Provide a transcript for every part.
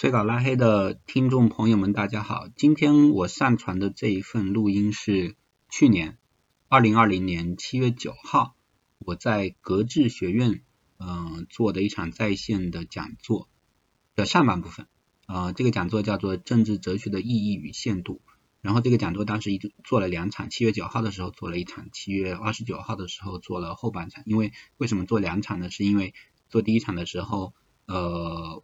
催稿拉黑的听众朋友们，大家好！今天我上传的这一份录音是去年二零二零年七月九号，我在格致学院嗯做的一场在线的讲座的上半部分。呃，这个讲座叫做《政治哲学的意义与限度》。然后这个讲座当时一做了两场，七月九号的时候做了一场，七月二十九号的时候做了后半场。因为为什么做两场呢？是因为做第一场的时候，呃。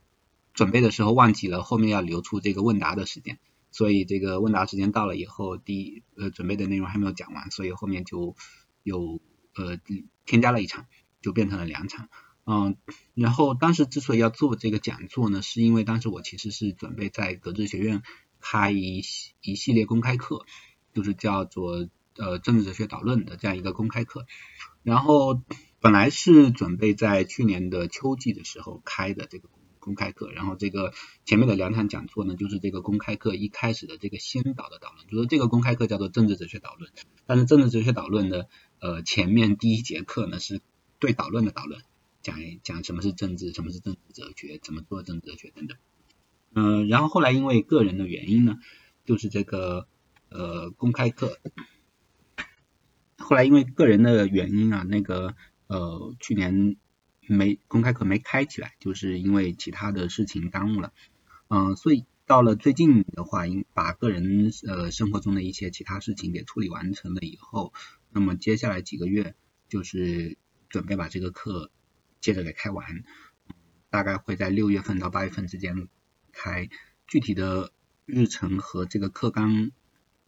准备的时候忘记了后面要留出这个问答的时间，所以这个问答时间到了以后，第一呃准备的内容还没有讲完，所以后面就有呃添加了一场，就变成了两场。嗯，然后当时之所以要做这个讲座呢，是因为当时我其实是准备在格致学院开一一系列公开课，就是叫做呃政治哲学导论的这样一个公开课，然后本来是准备在去年的秋季的时候开的这个。公开课，然后这个前面的两场讲座呢，就是这个公开课一开始的这个先导的导论，就是这个公开课叫做政治哲学导论，但是政治哲学导论的呃前面第一节课呢是对导论的导论，讲讲什么是政治，什么是政治哲学，怎么做政治哲学等等，嗯，然后后来因为个人的原因呢，就是这个呃公开课，后来因为个人的原因啊，那个呃去年。没公开课没开起来，就是因为其他的事情耽误了，嗯，所以到了最近的话，应把个人呃生活中的一些其他事情给处理完成了以后，那么接下来几个月就是准备把这个课接着给开完，大概会在六月份到八月份之间开，具体的日程和这个课纲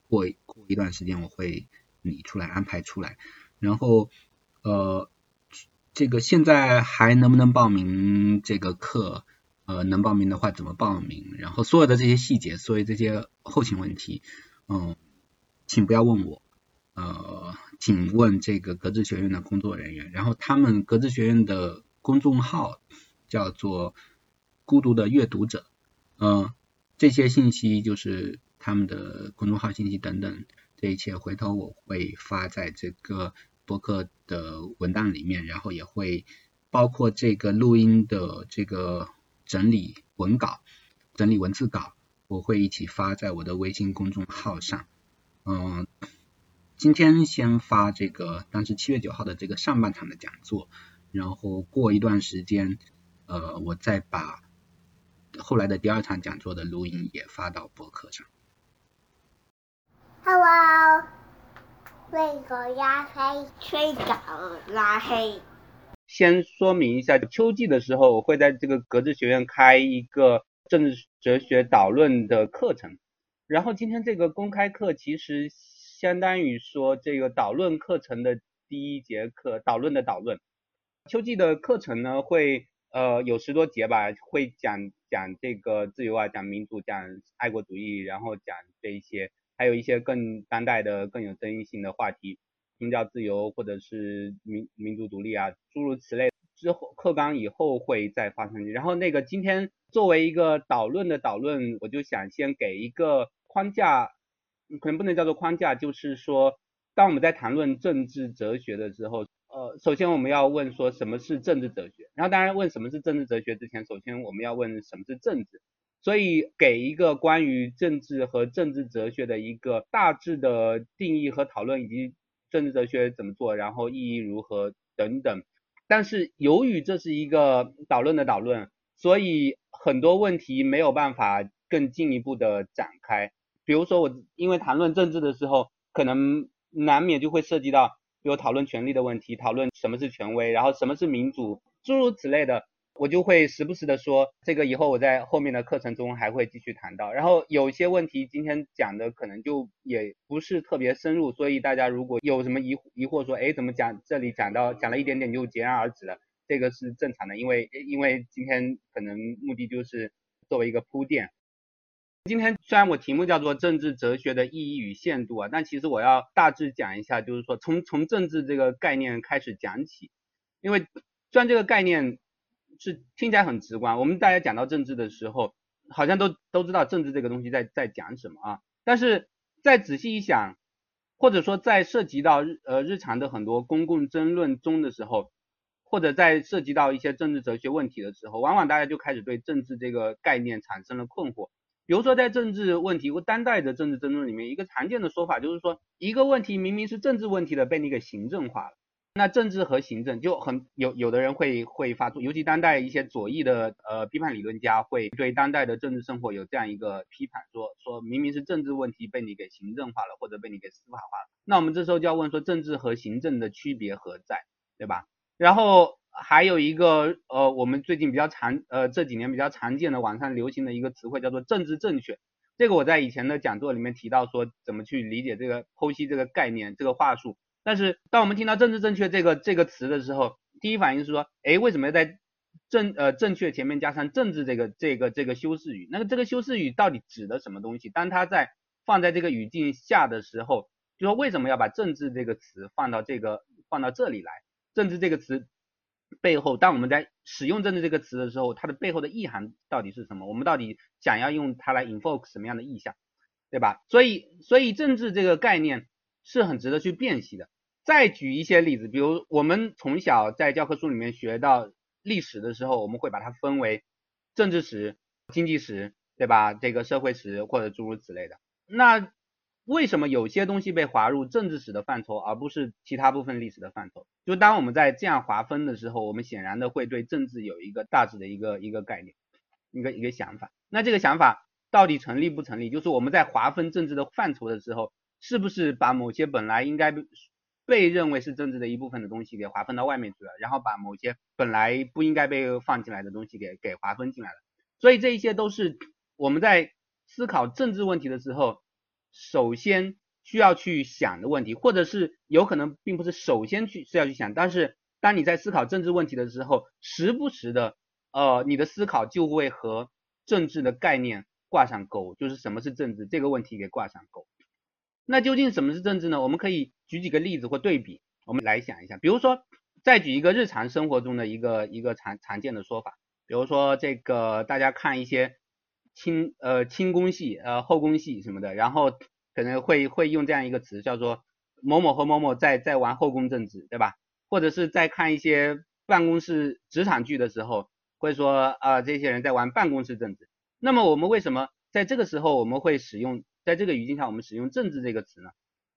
过过一段时间我会拟出来安排出来，然后呃。这个现在还能不能报名这个课？呃，能报名的话怎么报名？然后所有的这些细节，所有这些后勤问题，嗯，请不要问我，呃，请问这个格致学院的工作人员。然后他们格致学院的公众号叫做“孤独的阅读者”，嗯，这些信息就是他们的公众号信息等等，这一切回头我会发在这个。博客的文档里面，然后也会包括这个录音的这个整理文稿、整理文字稿，我会一起发在我的微信公众号上。嗯，今天先发这个当时七月九号的这个上半场的讲座，然后过一段时间，呃，我再把后来的第二场讲座的录音也发到博客上。Hello。为个拉黑，催稿拉黑。先说明一下，秋季的时候我会在这个格致学院开一个政治哲学导论的课程。然后今天这个公开课其实相当于说这个导论课程的第一节课，导论的导论。秋季的课程呢会呃有十多节吧，会讲讲这个自由啊，讲民主，讲爱国主义，然后讲这一些。还有一些更当代的、更有争议性的话题，宗教自由或者是民民族独立啊，诸如此类。之后课纲以后会再发上去。然后那个今天作为一个导论的导论，我就想先给一个框架，可能不能叫做框架，就是说，当我们在谈论政治哲学的时候，呃，首先我们要问说什么是政治哲学。然后当然问什么是政治哲学之前，首先我们要问什么是政治。所以给一个关于政治和政治哲学的一个大致的定义和讨论，以及政治哲学怎么做，然后意义如何等等。但是由于这是一个导论的导论，所以很多问题没有办法更进一步的展开。比如说我因为谈论政治的时候，可能难免就会涉及到，比如讨论权力的问题，讨论什么是权威，然后什么是民主，诸如此类的。我就会时不时的说，这个以后我在后面的课程中还会继续谈到。然后有些问题今天讲的可能就也不是特别深入，所以大家如果有什么疑疑惑说，哎，怎么讲这里讲到讲了一点点就戛然而止了，这个是正常的，因为因为今天可能目的就是作为一个铺垫。今天虽然我题目叫做政治哲学的意义与限度啊，但其实我要大致讲一下，就是说从从政治这个概念开始讲起，因为虽然这个概念。是听起来很直观，我们大家讲到政治的时候，好像都都知道政治这个东西在在讲什么啊。但是再仔细一想，或者说在涉及到日呃日常的很多公共争论中的时候，或者在涉及到一些政治哲学问题的时候，往往大家就开始对政治这个概念产生了困惑。比如说在政治问题或当代的政治争论里面，一个常见的说法就是说，一个问题明明是政治问题的，被你给行政化了。那政治和行政就很有有的人会会发出，尤其当代一些左翼的呃批判理论家会对当代的政治生活有这样一个批判，说说明明是政治问题被你给行政化了，或者被你给司法化了。那我们这时候就要问说，政治和行政的区别何在，对吧？然后还有一个呃，我们最近比较常呃这几年比较常见的网上流行的一个词汇叫做政治正确。这个我在以前的讲座里面提到说怎么去理解这个剖析这个概念这个话术。但是当我们听到政治正确这个这个词的时候，第一反应是说，哎，为什么要在正呃正确前面加上政治这个这个这个修饰语？那个这个修饰语到底指的什么东西？当它在放在这个语境下的时候，就说为什么要把政治这个词放到这个放到这里来？政治这个词背后，当我们在使用政治这个词的时候，它的背后的意涵到底是什么？我们到底想要用它来 invoke 什么样的意象，对吧？所以所以政治这个概念是很值得去辨析的。再举一些例子，比如我们从小在教科书里面学到历史的时候，我们会把它分为政治史、经济史，对吧？这个社会史或者诸如此类的。那为什么有些东西被划入政治史的范畴，而不是其他部分历史的范畴？就当我们在这样划分的时候，我们显然的会对政治有一个大致的一个一个概念，一个一个想法。那这个想法到底成立不成立？就是我们在划分政治的范畴的时候，是不是把某些本来应该被认为是政治的一部分的东西给划分到外面去了，然后把某些本来不应该被放进来的东西给给划分进来了。所以这一些都是我们在思考政治问题的时候，首先需要去想的问题，或者是有可能并不是首先去是要去想，但是当你在思考政治问题的时候，时不时的呃你的思考就会和政治的概念挂上钩，就是什么是政治这个问题给挂上钩。那究竟什么是政治呢？我们可以举几个例子或对比，我们来想一下。比如说，再举一个日常生活中的一个一个常常见的说法，比如说这个大家看一些清呃清宫戏呃后宫戏什么的，然后可能会会用这样一个词叫做某某和某某在在玩后宫政治，对吧？或者是在看一些办公室职场剧的时候，会说啊这些人在玩办公室政治。那么我们为什么在这个时候我们会使用？在这个语境下，我们使用“政治”这个词呢，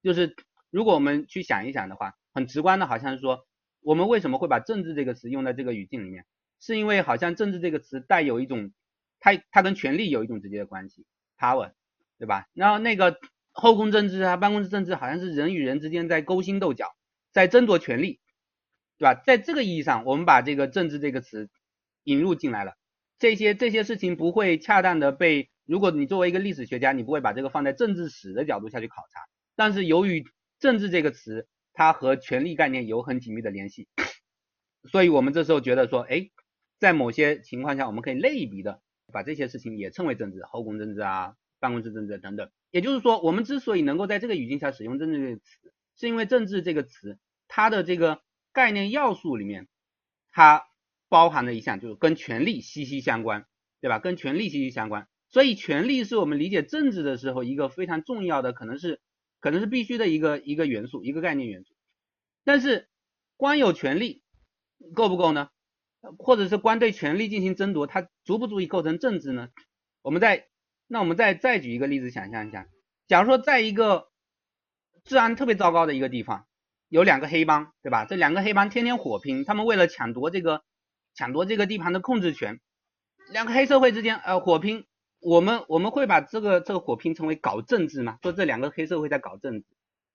就是如果我们去想一想的话，很直观的，好像是说，我们为什么会把“政治”这个词用在这个语境里面，是因为好像“政治”这个词带有一种，它它跟权力有一种直接的关系，power，对吧？然后那个后宫政治啊，办公室政治，好像是人与人之间在勾心斗角，在争夺权力，对吧？在这个意义上，我们把这个“政治”这个词引入进来了，这些这些事情不会恰当的被。如果你作为一个历史学家，你不会把这个放在政治史的角度下去考察。但是由于政治这个词，它和权力概念有很紧密的联系，所以我们这时候觉得说，哎，在某些情况下，我们可以类比的把这些事情也称为政治，后宫政治啊，办公室政治等等。也就是说，我们之所以能够在这个语境下使用政治这个词，是因为政治这个词它的这个概念要素里面，它包含了一项就是跟权力息息相关，对吧？跟权力息息相关。所以，权力是我们理解政治的时候一个非常重要的，可能是可能是必须的一个一个元素，一个概念元素。但是，光有权力够不够呢？或者是光对权力进行争夺，它足不足以构成政治呢？我们再那我们再再举一个例子，想象一下，假如说在一个治安特别糟糕的一个地方，有两个黑帮，对吧？这两个黑帮天天火拼，他们为了抢夺这个抢夺这个地盘的控制权，两个黑社会之间呃火拼。我们我们会把这个这个火拼称为搞政治吗？说这两个黑社会在搞政治，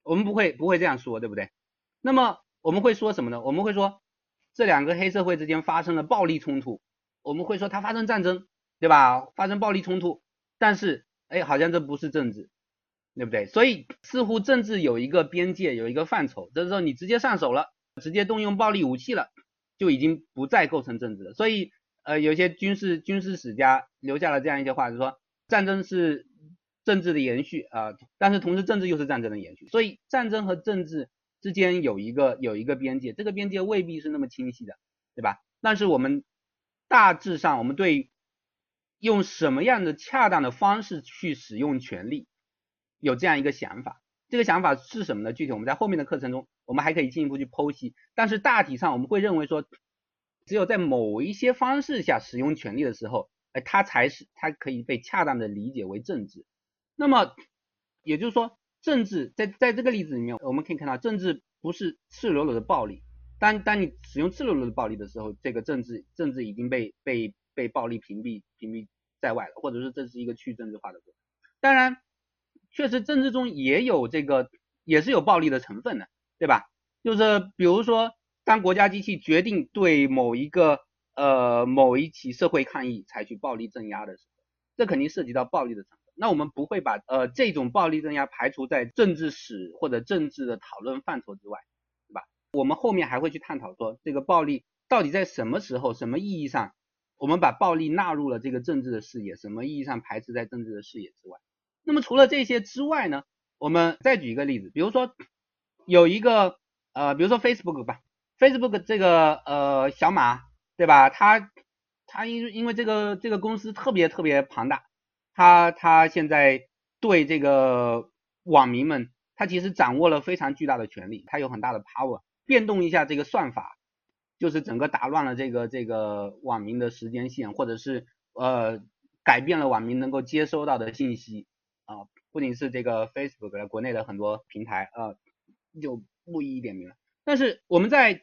我们不会不会这样说，对不对？那么我们会说什么呢？我们会说这两个黑社会之间发生了暴力冲突，我们会说它发生战争，对吧？发生暴力冲突，但是哎，好像这不是政治，对不对？所以似乎政治有一个边界，有一个范畴，这时候你直接上手了，直接动用暴力武器了，就已经不再构成政治了。所以。呃，有些军事军事史家留下了这样一些话，就是说战争是政治的延续啊，但是同时政治又是战争的延续，所以战争和政治之间有一个有一个边界，这个边界未必是那么清晰的，对吧？但是我们大致上，我们对用什么样的恰当的方式去使用权力有这样一个想法，这个想法是什么呢？具体我们在后面的课程中，我们还可以进一步去剖析，但是大体上我们会认为说，只有在某一些方式下使用权力的时候，哎，它才是它可以被恰当的理解为政治。那么也就是说，政治在在这个例子里面，我们可以看到，政治不是赤裸裸的暴力。当当你使用赤裸裸的暴力的时候，这个政治政治已经被被被暴力屏蔽屏蔽在外了，或者说这是一个去政治化的过程。当然，确实政治中也有这个也是有暴力的成分的，对吧？就是比如说，当国家机器决定对某一个呃某一起社会抗议采取暴力镇压的时候，这肯定涉及到暴力的成分。那我们不会把呃这种暴力镇压排除在政治史或者政治的讨论范畴之外。对吧我们后面还会去探讨说，这个暴力到底在什么时候、什么意义上，我们把暴力纳入了这个政治的视野，什么意义上排斥在政治的视野之外。那么除了这些之外呢，我们再举一个例子，比如说有一个呃，比如说 Facebook 吧，Facebook 这个呃小马对吧？他他因因为这个这个公司特别特别庞大，他他现在对这个网民们，他其实掌握了非常巨大的权利，他有很大的 power。变动一下这个算法，就是整个打乱了这个这个网民的时间线，或者是呃改变了网民能够接收到的信息啊，不仅是这个 Facebook，国内的很多平台啊就不一一点名了。但是我们在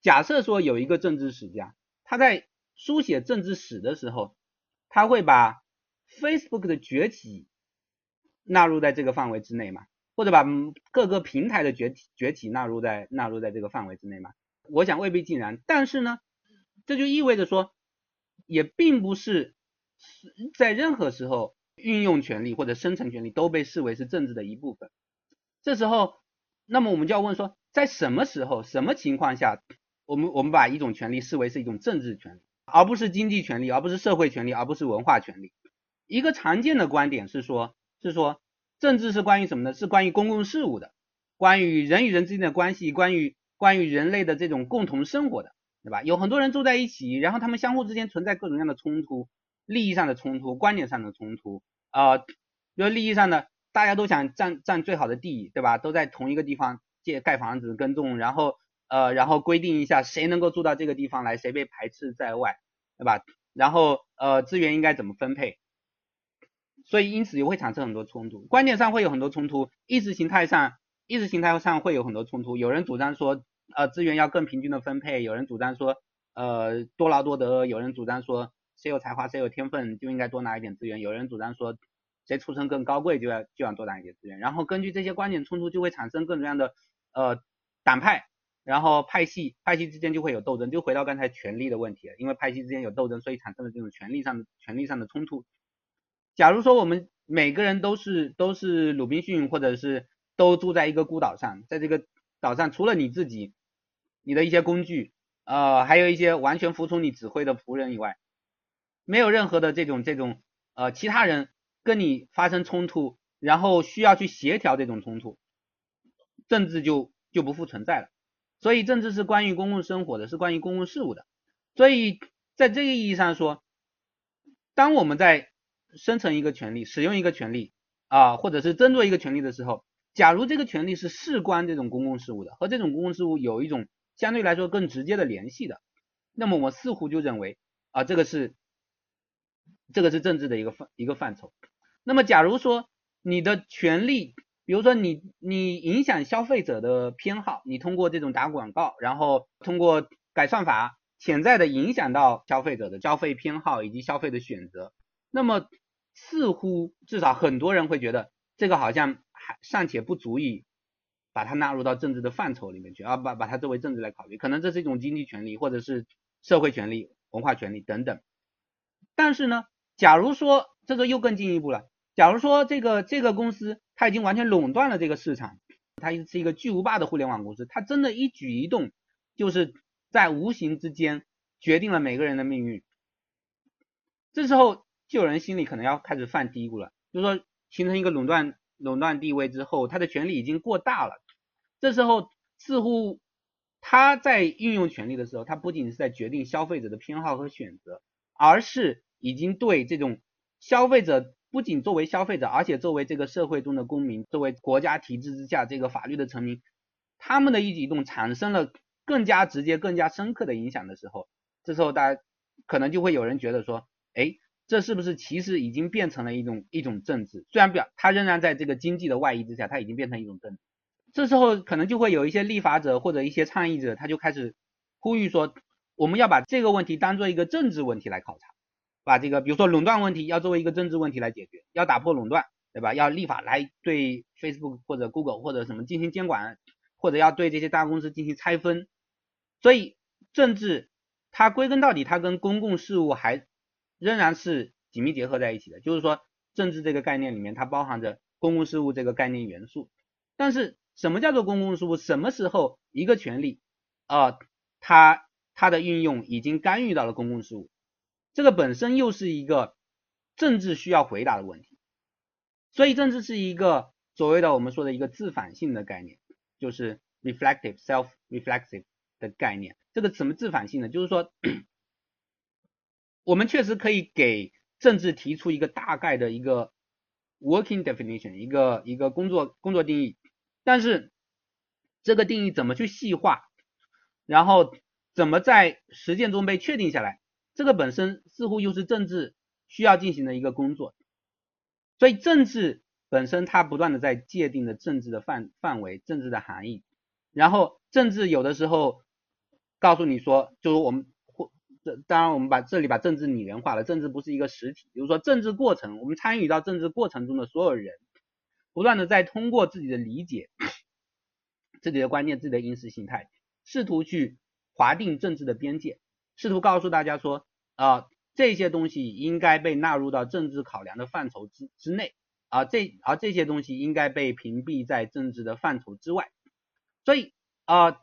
假设说有一个政治史家，他在书写政治史的时候，他会把 Facebook 的崛起纳入在这个范围之内吗？或者把各个平台的崛起崛起纳入在纳入在这个范围之内吗？我想未必尽然。但是呢，这就意味着说，也并不是在任何时候运用权力或者生成权力都被视为是政治的一部分。这时候，那么我们就要问说，在什么时候、什么情况下，我们我们把一种权利视为是一种政治权利，而不是经济权利，而不是社会权利，而不是文化权利？一个常见的观点是说，是说。政治是关于什么呢？是关于公共事务的，关于人与人之间的关系，关于关于人类的这种共同生活的，对吧？有很多人住在一起，然后他们相互之间存在各种各样的冲突，利益上的冲突，观点上的冲突，啊，比如利益上的，大家都想占占最好的地，对吧？都在同一个地方建盖房子耕种，然后呃，然后规定一下谁能够住到这个地方来，谁被排斥在外，对吧？然后呃，资源应该怎么分配？所以因此也会产生很多冲突，观念上会有很多冲突，意识形态上意识形态上会有很多冲突。有人主张说，呃，资源要更平均的分配；有人主张说，呃，多劳多得；有人主张说，谁有才华谁有天分就应该多拿一点资源；有人主张说，谁出身更高贵就要就要多拿一点资源。然后根据这些观点冲突，就会产生各种各样的呃党派，然后派系，派系之间就会有斗争。就回到刚才权力的问题，因为派系之间有斗争，所以产生了这种权力上的权力上的冲突。假如说我们每个人都是都是鲁滨逊，或者是都住在一个孤岛上，在这个岛上除了你自己，你的一些工具，呃，还有一些完全服从你指挥的仆人以外，没有任何的这种这种呃其他人跟你发生冲突，然后需要去协调这种冲突，政治就就不复存在了。所以政治是关于公共生活的，是关于公共事务的。所以在这个意义上说，当我们在生成一个权利，使用一个权利啊，或者是争夺一个权利的时候，假如这个权利是事关这种公共事务的，和这种公共事务有一种相对来说更直接的联系的，那么我似乎就认为啊，这个是这个是政治的一个范一个范畴。那么假如说你的权利，比如说你你影响消费者的偏好，你通过这种打广告，然后通过改算法，潜在的影响到消费者的消费偏好以及消费的选择，那么。似乎至少很多人会觉得这个好像还尚且不足以把它纳入到政治的范畴里面去，啊，把把它作为政治来考虑，可能这是一种经济权利或者是社会权利、文化权利等等。但是呢，假如说这个又更进一步了，假如说这个这个公司它已经完全垄断了这个市场，它是一个巨无霸的互联网公司，它真的一举一动就是在无形之间决定了每个人的命运，这时候。就有人心里可能要开始犯嘀咕了，就是说形成一个垄断垄断地位之后，他的权力已经过大了。这时候似乎他在运用权力的时候，他不仅是在决定消费者的偏好和选择，而是已经对这种消费者不仅作为消费者，而且作为这个社会中的公民，作为国家体制之下这个法律的臣民，他们的一举一动产生了更加直接、更加深刻的影响的时候，这时候大家可能就会有人觉得说，哎，这是不是其实已经变成了一种一种政治？虽然表它仍然在这个经济的外衣之下，它已经变成一种政治。这时候可能就会有一些立法者或者一些倡议者，他就开始呼吁说，我们要把这个问题当做一个政治问题来考察，把这个比如说垄断问题要作为一个政治问题来解决，要打破垄断，对吧？要立法来对 Facebook 或者 Google 或者什么进行监管，或者要对这些大公司进行拆分。所以政治它归根到底，它跟公共事务还仍然是紧密结合在一起的。就是说，政治这个概念里面它包含着公共事务这个概念元素，但是。什么叫做公共事务？什么时候一个权利啊，它它的运用已经干预到了公共事务？这个本身又是一个政治需要回答的问题。所以政治是一个所谓的我们说的一个自反性的概念，就是 reflective self-reflexive 的概念。这个什么自反性呢？就是说，我们确实可以给政治提出一个大概的一个 working definition，一个一个工作工作定义。但是这个定义怎么去细化，然后怎么在实践中被确定下来，这个本身似乎又是政治需要进行的一个工作。所以政治本身它不断的在界定着政治的范范围、政治的含义。然后政治有的时候告诉你说，就是我们或这当然我们把这里把政治拟人化了，政治不是一个实体，比如说政治过程，我们参与到政治过程中的所有人。不断的在通过自己的理解、自己的观念、自己的意识形态，试图去划定政治的边界，试图告诉大家说，啊，这些东西应该被纳入到政治考量的范畴之之内，啊，这而这些东西应该被屏蔽在政治的范畴之外。所以啊，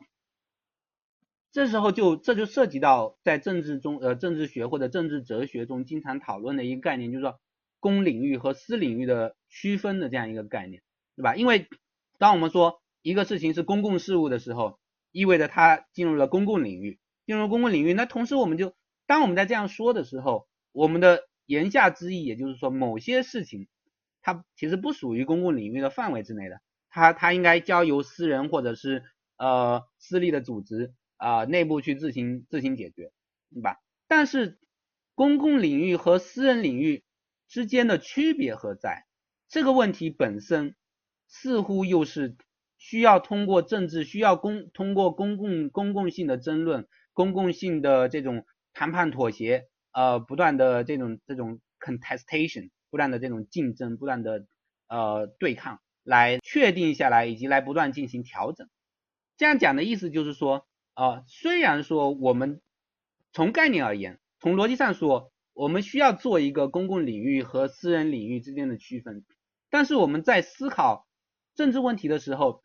这时候就这就涉及到在政治中，呃，政治学或者政治哲学中经常讨论的一个概念，就是说。公领域和私领域的区分的这样一个概念，对吧？因为当我们说一个事情是公共事务的时候，意味着它进入了公共领域，进入公共领域。那同时我们就，当我们在这样说的时候，我们的言下之意，也就是说，某些事情它其实不属于公共领域的范围之内的，它它应该交由私人或者是呃私立的组织啊内部去自行自行解决，对吧？但是公共领域和私人领域。之间的区别何在？这个问题本身似乎又是需要通过政治，需要公通过公共公共性的争论、公共性的这种谈判妥协，呃，不断的这种这种 contestation，不断的这种竞争，不断的呃对抗，来确定下来，以及来不断进行调整。这样讲的意思就是说，啊，虽然说我们从概念而言，从逻辑上说。我们需要做一个公共领域和私人领域之间的区分，但是我们在思考政治问题的时候，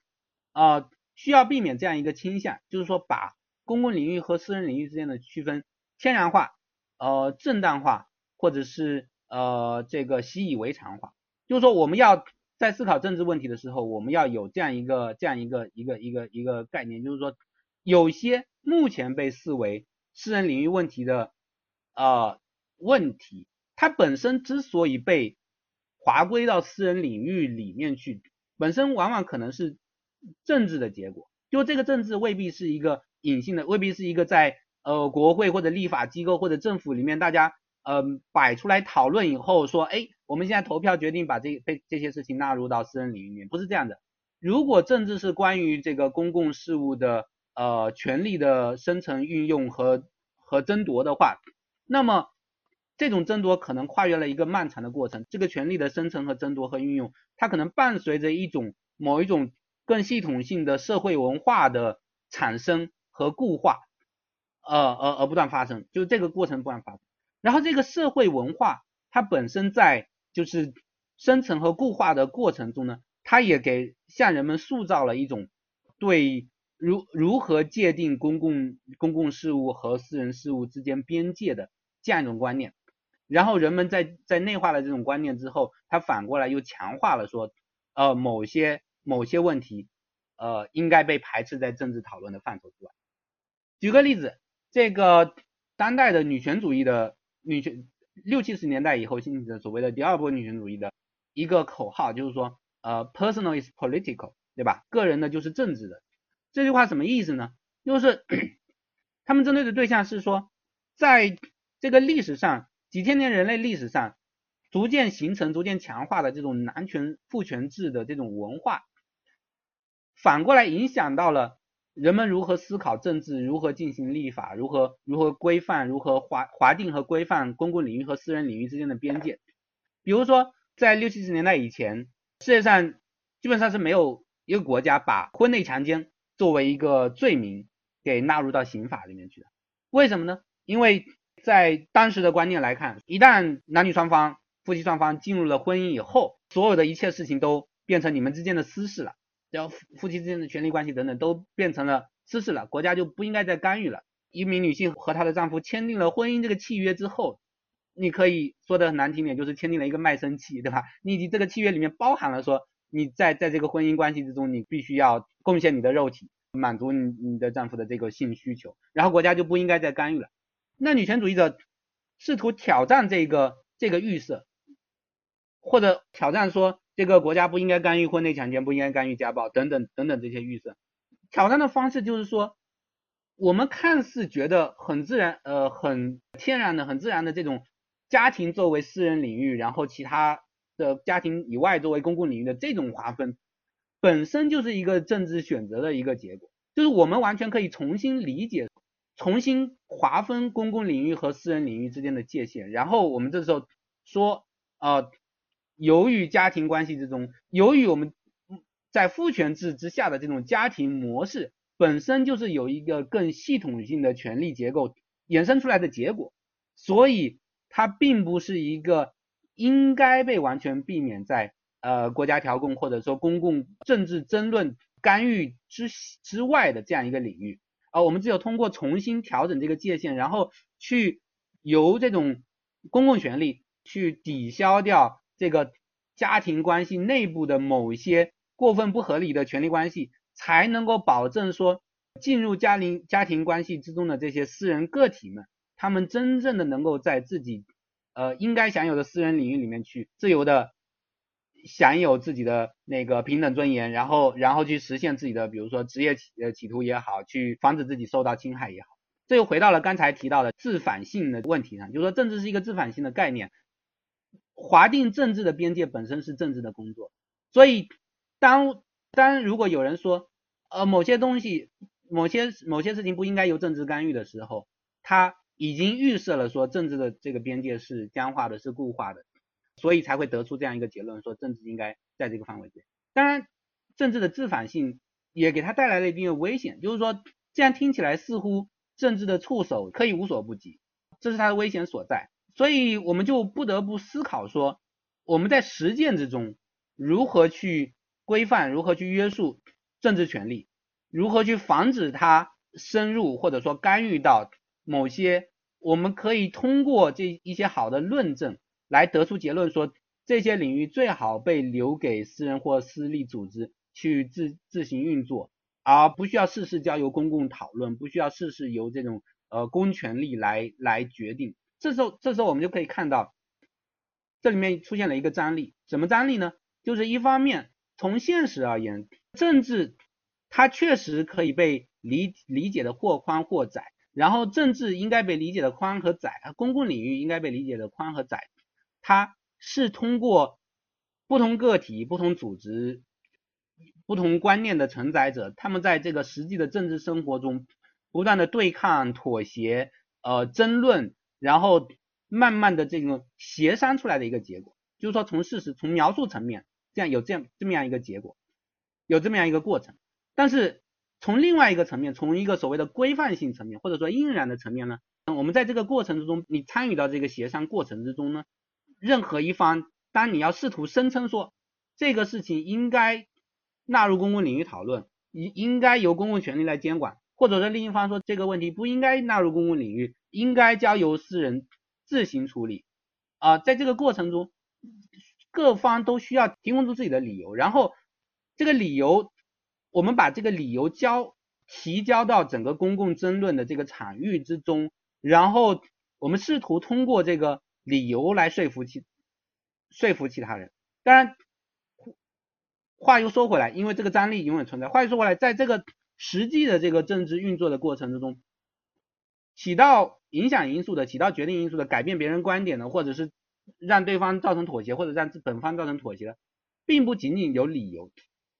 啊，需要避免这样一个倾向，就是说把公共领域和私人领域之间的区分天然化、呃正当化，或者是呃这个习以为常化。就是说我们要在思考政治问题的时候，我们要有这样一个这样一个一个一个一个概念，就是说有些目前被视为私人领域问题的，呃。问题，它本身之所以被划归到私人领域里面去，本身往往可能是政治的结果。就这个政治未必是一个隐性的，未必是一个在呃国会或者立法机构或者政府里面大家呃摆出来讨论以后说，哎，我们现在投票决定把这被这些事情纳入到私人领域里面，不是这样的。如果政治是关于这个公共事务的呃权力的生成运用和和争夺的话，那么。这种争夺可能跨越了一个漫长的过程，这个权力的生成和争夺和运用，它可能伴随着一种某一种更系统性的社会文化的产生和固化，呃而而不断发生，就是这个过程不断发生。然后这个社会文化它本身在就是生成和固化的过程中呢，它也给向人们塑造了一种对如如何界定公共公共事务和私人事务之间边界的这样一种观念。然后人们在在内化了这种观念之后，他反过来又强化了说，呃，某些某些问题，呃，应该被排斥在政治讨论的范畴之外。举个例子，这个当代的女权主义的女权六七十年代以后兴起的所谓的第二波女权主义的一个口号就是说，呃，personal is political，对吧？个人的就是政治的。这句话什么意思呢？就是 他们针对的对象是说。在这个历史上几千年人类历史上，逐渐形成、逐渐强化的这种男权父权制的这种文化，反过来影响到了人们如何思考政治、如何进行立法、如何如何规范、如何划划定和规范公共领域和私人领域之间的边界。比如说，在六七十年代以前，世界上基本上是没有一个国家把婚内强奸作为一个罪名给纳入到刑法里面去的。为什么呢？因为在当时的观念来看，一旦男女双方、夫妻双方进入了婚姻以后，所有的一切事情都变成你们之间的私事了，然后夫夫妻之间的权利关系等等都变成了私事了，国家就不应该再干预了。一名女性和她的丈夫签订了婚姻这个契约之后，你可以说的难听点，就是签订了一个卖身契，对吧？你这个契约里面包含了说你在在这个婚姻关系之中，你必须要贡献你的肉体，满足你你的丈夫的这个性需求，然后国家就不应该再干预了。那女权主义者试图挑战这个这个预设，或者挑战说这个国家不应该干预婚内强奸，不应该干预家暴等等等等这些预设。挑战的方式就是说，我们看似觉得很自然，呃，很天然的、很自然的这种家庭作为私人领域，然后其他的家庭以外作为公共领域的这种划分，本身就是一个政治选择的一个结果，就是我们完全可以重新理解。重新划分公共领域和私人领域之间的界限，然后我们这时候说，呃，由于家庭关系之中，由于我们在父权制之下的这种家庭模式本身就是有一个更系统性的权力结构衍生出来的结果，所以它并不是一个应该被完全避免在呃国家调控或者说公共政治争论干预之之外的这样一个领域。啊，我们只有通过重新调整这个界限，然后去由这种公共权力去抵消掉这个家庭关系内部的某些过分不合理的权利关系，才能够保证说进入家庭家庭关系之中的这些私人个体们，他们真正的能够在自己呃应该享有的私人领域里面去自由的。享有自己的那个平等尊严，然后然后去实现自己的，比如说职业企呃企图也好，去防止自己受到侵害也好，这又回到了刚才提到的自反性的问题上，就是说政治是一个自反性的概念，划定政治的边界本身是政治的工作，所以当当如果有人说呃某些东西某些某些事情不应该由政治干预的时候，他已经预设了说政治的这个边界是僵化的，是固化的。所以才会得出这样一个结论，说政治应该在这个范围内。当然，政治的自反性也给他带来了一定的危险，就是说这样听起来似乎政治的触手可以无所不及，这是它的危险所在。所以我们就不得不思考说，我们在实践之中如何去规范、如何去约束政治权利，如何去防止它深入或者说干预到某些我们可以通过这一些好的论证。来得出结论说，这些领域最好被留给私人或私立组织去自自行运作，而不需要事事交由公共讨论，不需要事事由这种呃公权力来来决定。这时候，这时候我们就可以看到，这里面出现了一个张力，什么张力呢？就是一方面从现实而言，政治它确实可以被理理解的或宽或窄，然后政治应该被理解的宽和窄，公共领域应该被理解的宽和窄。它是通过不同个体、不同组织、不同观念的承载者，他们在这个实际的政治生活中不断的对抗、妥协、呃争论，然后慢慢的这种协商出来的一个结果。就是说，从事实、从描述层面，这样有这样这么样一个结果，有这么样一个过程。但是从另外一个层面，从一个所谓的规范性层面，或者说应然的层面呢，我们在这个过程之中，你参与到这个协商过程之中呢？任何一方，当你要试图声称说这个事情应该纳入公共领域讨论，应应该由公共权力来监管，或者说另一方说这个问题不应该纳入公共领域，应该交由私人自行处理啊，在这个过程中，各方都需要提供出自己的理由，然后这个理由，我们把这个理由交提交到整个公共争论的这个场域之中，然后我们试图通过这个。理由来说服其说服其他人，当然话又说回来，因为这个张力永远存在。话又说回来，在这个实际的这个政治运作的过程之中，起到影响因素的、起到决定因素的、改变别人观点的，或者是让对方造成妥协，或者让本方造成妥协的，并不仅仅有理由，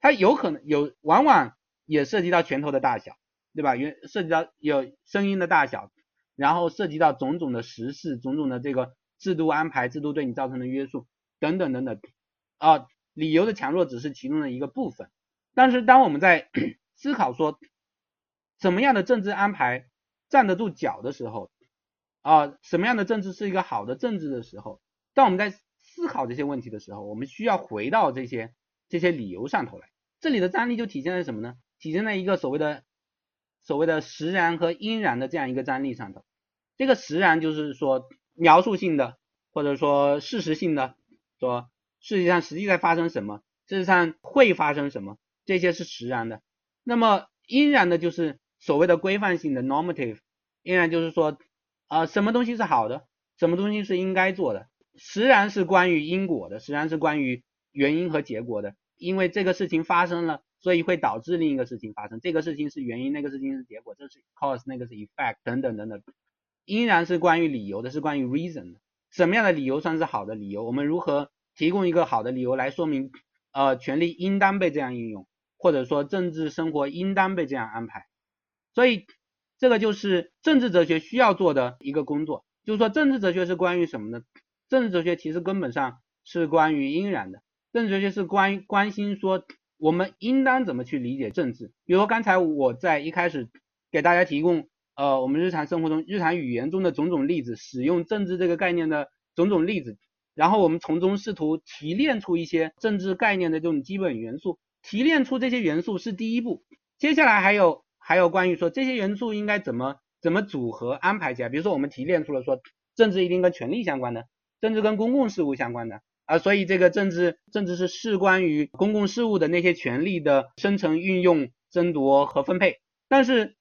它有可能有，往往也涉及到拳头的大小，对吧？原涉及到有声音的大小，然后涉及到种种的时事、种种的这个制度安排、制度对你造成的约束等等等等啊，理由的强弱只是其中的一个部分。但是当我们在思考说什么样的政治安排站得住脚的时候，啊，什么样的政治是一个好的政治的时候，当我们在思考这些问题的时候，我们需要回到这些这些理由上头来。这里的张力就体现在什么呢？体现在一个所谓的所谓的实然和因然的这样一个张力上头。这个实然就是说描述性的，或者说事实性的，说世界上实际在发生什么，事实上会发生什么。这些是实然的，那么依然的就是所谓的规范性的 normative，依然就是说啊什么东西是好的，什么东西是应该做的，实然是关于因果的，实然是关于原因和结果的，因为这个事情发生了，所以会导致另一个事情发生，这个事情是原因，那个事情是结果，这是 cause，那个是 effect 等等等等，依然是关于理由的，是关于 reason 的，什么样的理由算是好的理由？我们如何提供一个好的理由来说明呃权利应当被这样应用？或者说政治生活应当被这样安排，所以这个就是政治哲学需要做的一个工作。就是说政治哲学是关于什么呢？政治哲学其实根本上是关于因然的。政治哲学是关于关心说我们应当怎么去理解政治。比如说刚才我在一开始给大家提供呃我们日常生活中日常语言中的种种例子，使用政治这个概念的种种例子，然后我们从中试图提炼出一些政治概念的这种基本元素。提炼出这些元素是第一步，接下来还有还有关于说这些元素应该怎么怎么组合安排起来。比如说我们提炼出了说政治一定跟权力相关的，政治跟公共事务相关的啊，所以这个政治政治是事关于公共事务的那些权利的生成、运用、争夺和分配。但是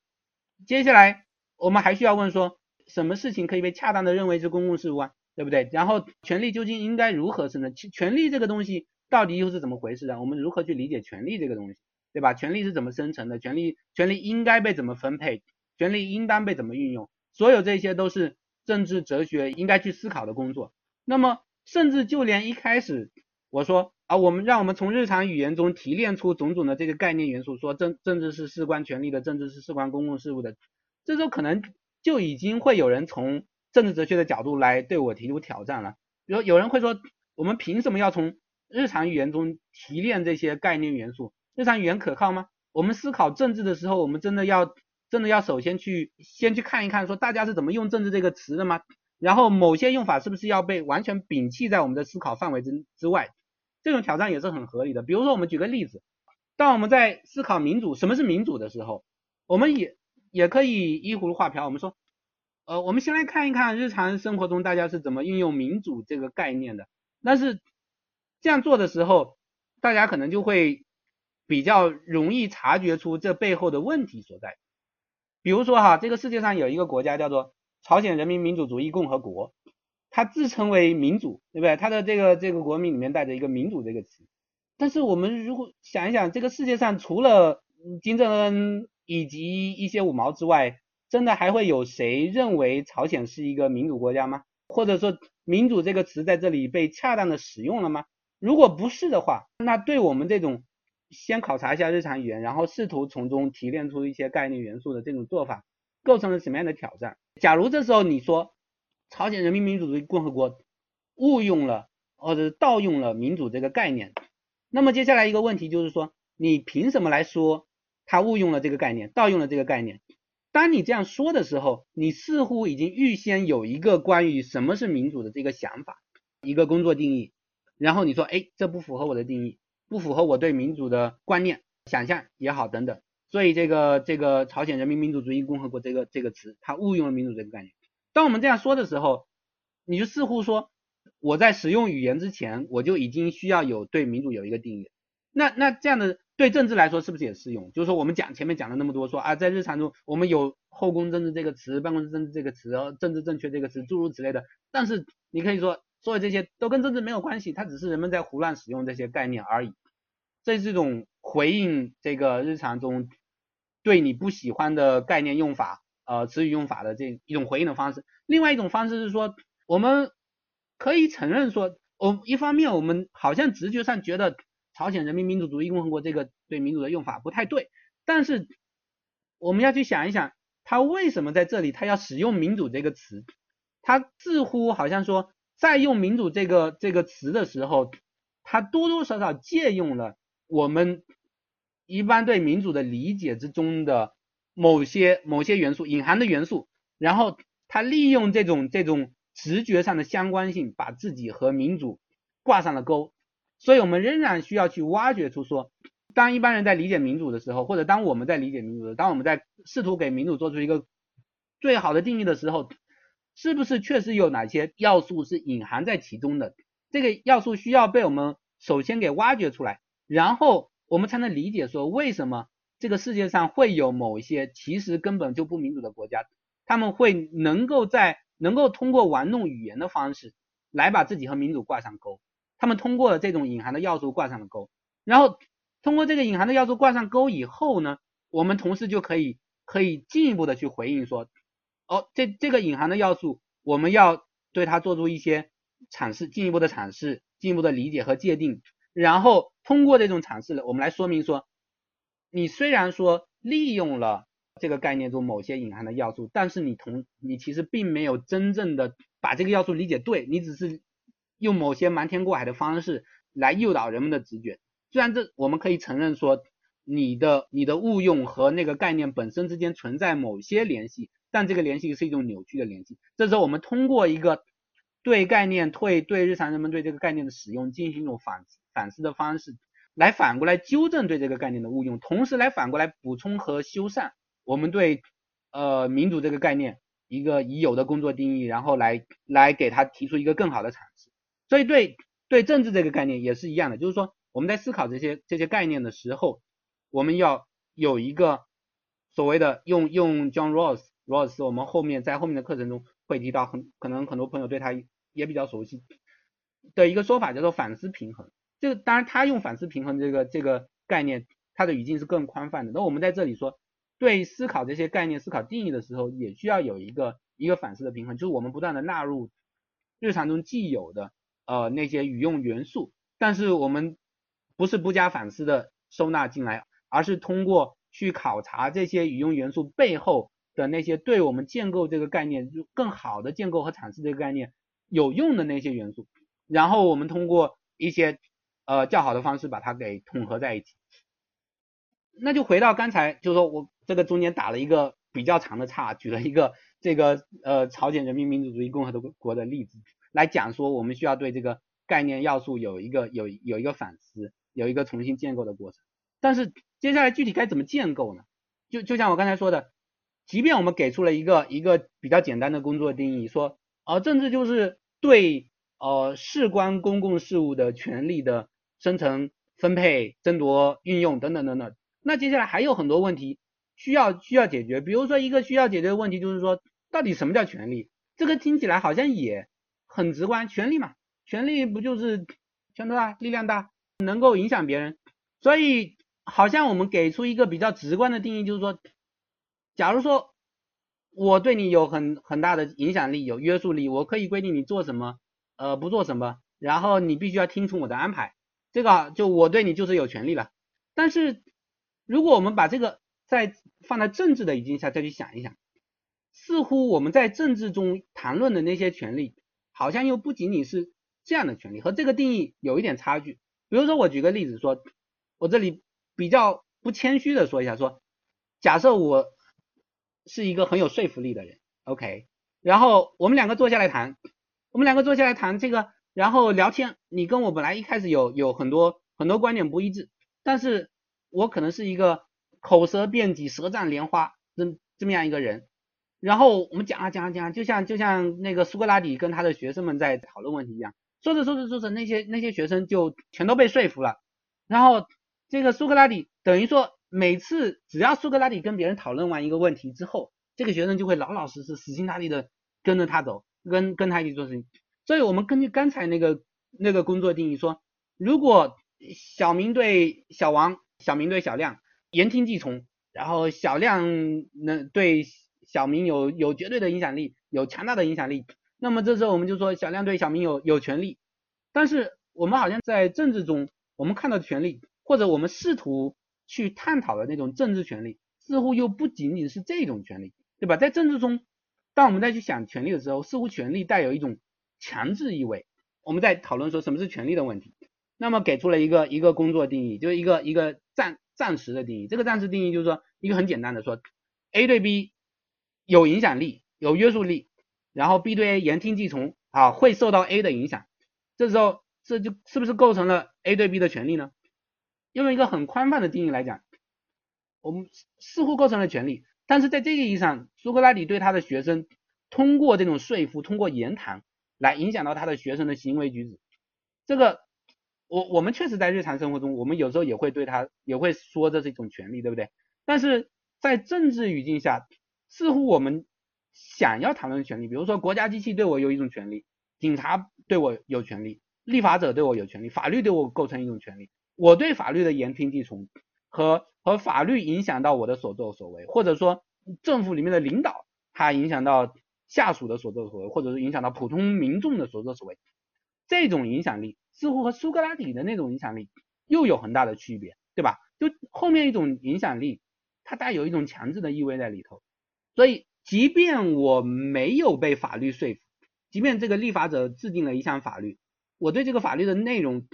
接下来我们还需要问说，什么事情可以被恰当的认为是公共事务啊，对不对？然后权力究竟应该如何生成？权力这个东西。到底又是怎么回事呢？我们如何去理解权利这个东西，对吧？权利是怎么生成的？权利权利应该被怎么分配？权利应当被怎么运用？所有这些都是政治哲学应该去思考的工作。那么，甚至就连一开始我说啊，我们让我们从日常语言中提炼出种种的这个概念元素，说政政治是事关权力的，政治是事关公共事务的，这时候可能就已经会有人从政治哲学的角度来对我提出挑战了。比如有人会说，我们凭什么要从日常语言中提炼这些概念元素，日常语言可靠吗？我们思考政治的时候，我们真的要真的要首先去先去看一看，说大家是怎么用政治这个词的吗？然后某些用法是不是要被完全摒弃在我们的思考范围之之外？这种挑战也是很合理的。比如说，我们举个例子，当我们在思考民主什么是民主的时候，我们也也可以依葫芦画瓢。我们说，呃，我们先来看一看日常生活中大家是怎么运用民主这个概念的。但是这样做的时候，大家可能就会比较容易察觉出这背后的问题所在。比如说哈，这个世界上有一个国家叫做朝鲜人民民主主义共和国，它自称为民主，对不对？它的这个这个国名里面带着一个民主这个词。但是我们如果想一想，这个世界上除了金正恩以及一些五毛之外，真的还会有谁认为朝鲜是一个民主国家吗？或者说民主这个词在这里被恰当的使用了吗？如果不是的话，那对我们这种先考察一下日常语言，然后试图从中提炼出一些概念元素的这种做法，构成了什么样的挑战？假如这时候你说朝鲜人民民主主义共和国误用了或者盗用了民主这个概念，那么接下来一个问题就是说，你凭什么来说他误用了这个概念，盗用了这个概念？当你这样说的时候，你似乎已经预先有一个关于什么是民主的这个想法，一个工作定义。然后你说，哎，这不符合我的定义，不符合我对民主的观念、想象也好等等。所以这个这个朝鲜人民民主主义共和国这个这个词，它误用了民主这个概念。当我们这样说的时候，你就似乎说我在使用语言之前，我就已经需要有对民主有一个定义。那那这样的对政治来说是不是也适用？就是说我们讲前面讲了那么多，说啊在日常中我们有后宫政治这个词、办公室政治这个词、政治正确这个词，诸如此类的。但是你可以说。所有这些都跟政治没有关系，它只是人们在胡乱使用这些概念而已。这是一种回应这个日常中对你不喜欢的概念用法呃词语用法的这一种回应的方式。另外一种方式是说，我们可以承认说，我一方面我们好像直觉上觉得朝鲜人民民主主义共和国这个对民主的用法不太对，但是我们要去想一想，他为什么在这里他要使用民主这个词？他似乎好像说，在用民主这个这个词的时候，他多多少少借用了我们一般对民主的理解之中的某些某些元素，隐含的元素，然后他利用这种这种直觉上的相关性，把自己和民主挂上了钩。所以我们仍然需要去挖掘出说，当一般人在理解民主的时候，或者当我们在理解民主的，当我们在试图给民主做出一个最好的定义的时候。是不是确实有哪些要素是隐含在其中的？这个要素需要被我们首先给挖掘出来，然后我们才能理解说为什么这个世界上会有某一些其实根本就不民主的国家，他们会能够在能够通过玩弄语言的方式来把自己和民主挂上钩。他们通过了这种隐含的要素挂上了钩，然后通过这个隐含的要素挂上钩以后呢，我们同时就可以可以进一步的去回应说。哦，这这个隐含的要素，我们要对它做出一些阐释，进一步的阐释，进一步的理解和界定，然后通过这种阐释，我们来说明说，你虽然说利用了这个概念中某些隐含的要素，但是你同你其实并没有真正的把这个要素理解对，你只是用某些瞒天过海的方式来诱导人们的直觉。虽然这我们可以承认说，你的你的误用和那个概念本身之间存在某些联系。但这个联系是一种扭曲的联系。这时候我们通过一个对概念、对对日常人们对这个概念的使用进行一种反反思的方式，来反过来纠正对这个概念的误用，同时来反过来补充和修缮我们对呃民主这个概念一个已有的工作定义，然后来来给它提出一个更好的阐释。所以对对政治这个概念也是一样的，就是说我们在思考这些这些概念的时候，我们要有一个所谓的用用 John Rawls。罗尔斯我们后面在后面的课程中会提到，很可能很多朋友对他也比较熟悉的一个说法叫做反思平衡。这个当然他用反思平衡这个这个概念，他的语境是更宽泛的。那我们在这里说，对思考这些概念、思考定义的时候，也需要有一个一个反思的平衡，就是我们不断的纳入日常中既有的呃那些语用元素，但是我们不是不加反思的收纳进来，而是通过去考察这些语用元素背后。的那些对我们建构这个概念就更好的建构和阐释这个概念有用的那些元素，然后我们通过一些呃较好的方式把它给统合在一起。那就回到刚才，就是说我这个中间打了一个比较长的岔，举了一个这个呃朝鲜人民民主主义共和国的例子来讲说，我们需要对这个概念要素有一个有有一个反思，有一个重新建构的过程。但是接下来具体该怎么建构呢？就就像我刚才说的。即便我们给出了一个一个比较简单的工作定义，说，呃，政治就是对呃事关公共事务的权利的生成、分配、争夺、运用等等等等。那接下来还有很多问题需要需要解决，比如说一个需要解决的问题就是说，到底什么叫权利？这个听起来好像也很直观，权利嘛，权利不就是权头大、力量大，能够影响别人？所以好像我们给出一个比较直观的定义，就是说。假如说我对你有很很大的影响力，有约束力，我可以规定你做什么，呃，不做什么，然后你必须要听从我的安排，这个就我对你就是有权利了。但是如果我们把这个再放在政治的语境下再去想一想，似乎我们在政治中谈论的那些权利，好像又不仅仅是这样的权利，和这个定义有一点差距。比如说我举个例子说，我这里比较不谦虚的说一下，说假设我。是一个很有说服力的人，OK，然后我们两个坐下来谈，我们两个坐下来谈这个，然后聊天。你跟我本来一开始有有很多很多观点不一致，但是我可能是一个口舌辩己、舌战莲花这这么样一个人。然后我们讲啊讲啊讲啊，就像就像那个苏格拉底跟他的学生们在讨论问题一样，说着说着说着，那些那些学生就全都被说服了。然后这个苏格拉底等于说。每次只要苏格拉底跟别人讨论完一个问题之后，这个学生就会老老实实、死心塌地的跟着他走，跟跟他一起做事情。所以，我们根据刚才那个那个工作定义说，如果小明对小王，小明对小亮言听计从，然后小亮能对小明有有绝对的影响力，有强大的影响力。那么这时候我们就说小亮对小明有有权利，但是我们好像在政治中，我们看到权利，或者我们试图去探讨的那种政治权利，似乎又不仅仅是这种权利，对吧？在政治中，当我们再去想权利的时候，似乎权利带有一种强制意味。我们在讨论说什么是权利的问题，那么给出了一个一个工作定义，就是一个一个暂暂时的定义。这个暂时定义就是说一个很简单的说，A 对 B 有影响力、有约束力，然后 B 对 A 言听计从啊，会受到 A 的影响。这时候这就是不是构成了 A 对 B 的权利呢？用一个很宽泛的定义来讲，我们似乎构成了权利，但是在这个意义上，苏格拉底对他的学生通过这种说服，通过言谈。来影响到他的学生的行为举止，这个我我们确实在日常生活中，我们有时候也会对他也会说这是一种权利，对不对？但是在政治语境下，似乎我们想要谈论权利，比如说国家机器对我有一种权利，警察对我有权利，立法者对我有权利，法律对我构成一种权利，我对法律的言听计从和和法律影响到我的所作所为，或者说政府里面的领导他影响到。下属的所作所为，或者是影响到普通民众的所作所为，这种影响力似乎和苏格拉底的那种影响力又有很大的区别，对吧？就后面一种影响力，它带有一种强制的意味在里头。所以，即便我没有被法律说服，即便这个立法者制定了一项法律，我对这个法律的内容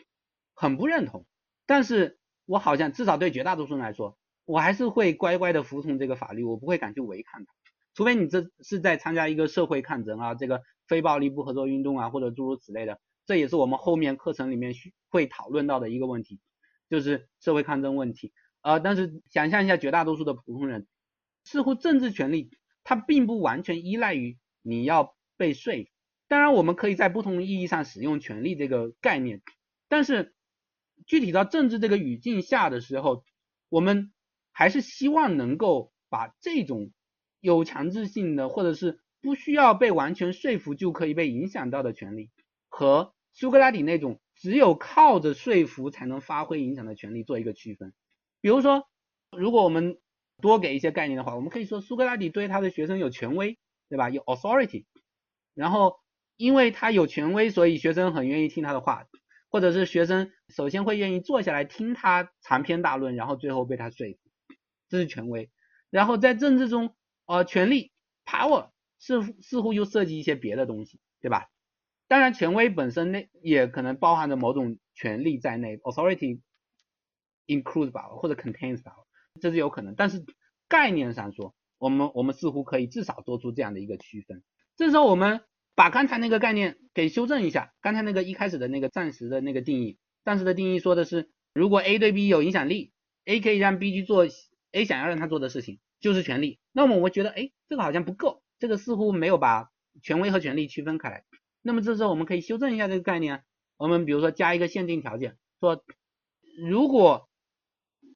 很不认同，但是我好像至少对绝大多数人来说，我还是会乖乖的服从这个法律，我不会敢去违抗它。除非你这是在参加一个社会抗争啊，这个非暴力不合作运动啊，或者诸如此类的，这也是我们后面课程里面会讨论到的一个问题，就是社会抗争问题。呃，但是想象一下，绝大多数的普通人，似乎政治权利它并不完全依赖于你要被说服。当然，我们可以在不同意义上使用权利这个概念，但是具体到政治这个语境下的时候，我们还是希望能够把这种。有强制性的，或者是不需要被完全说服就可以被影响到的权利，和苏格拉底那种只有靠着说服才能发挥影响的权利做一个区分。比如说，如果我们多给一些概念的话，我们可以说苏格拉底对他的学生有权威，对吧？有 authority，然后因为他有权威，所以学生很愿意听他的话，或者是学生首先会愿意坐下来听他长篇大论，然后最后被他说服，这是权威。然后在政治中。呃，权力 power 似似乎又涉及一些别的东西，对吧？当然，权威本身内也可能包含着某种权力在内，authority includes power 或者 contains power，这是有可能。但是概念上说，我们我们似乎可以至少做出这样的一个区分。这时候我们把刚才那个概念给修正一下，刚才那个一开始的那个暂时的那个定义，暂时的定义说的是，如果 A 对 B 有影响力，A 可以让 B 去做 A 想要让他做的事情。就是权利，那么我们觉得，哎，这个好像不够，这个似乎没有把权威和权利区分开来。那么这时候我们可以修正一下这个概念，我们比如说加一个限定条件，说如果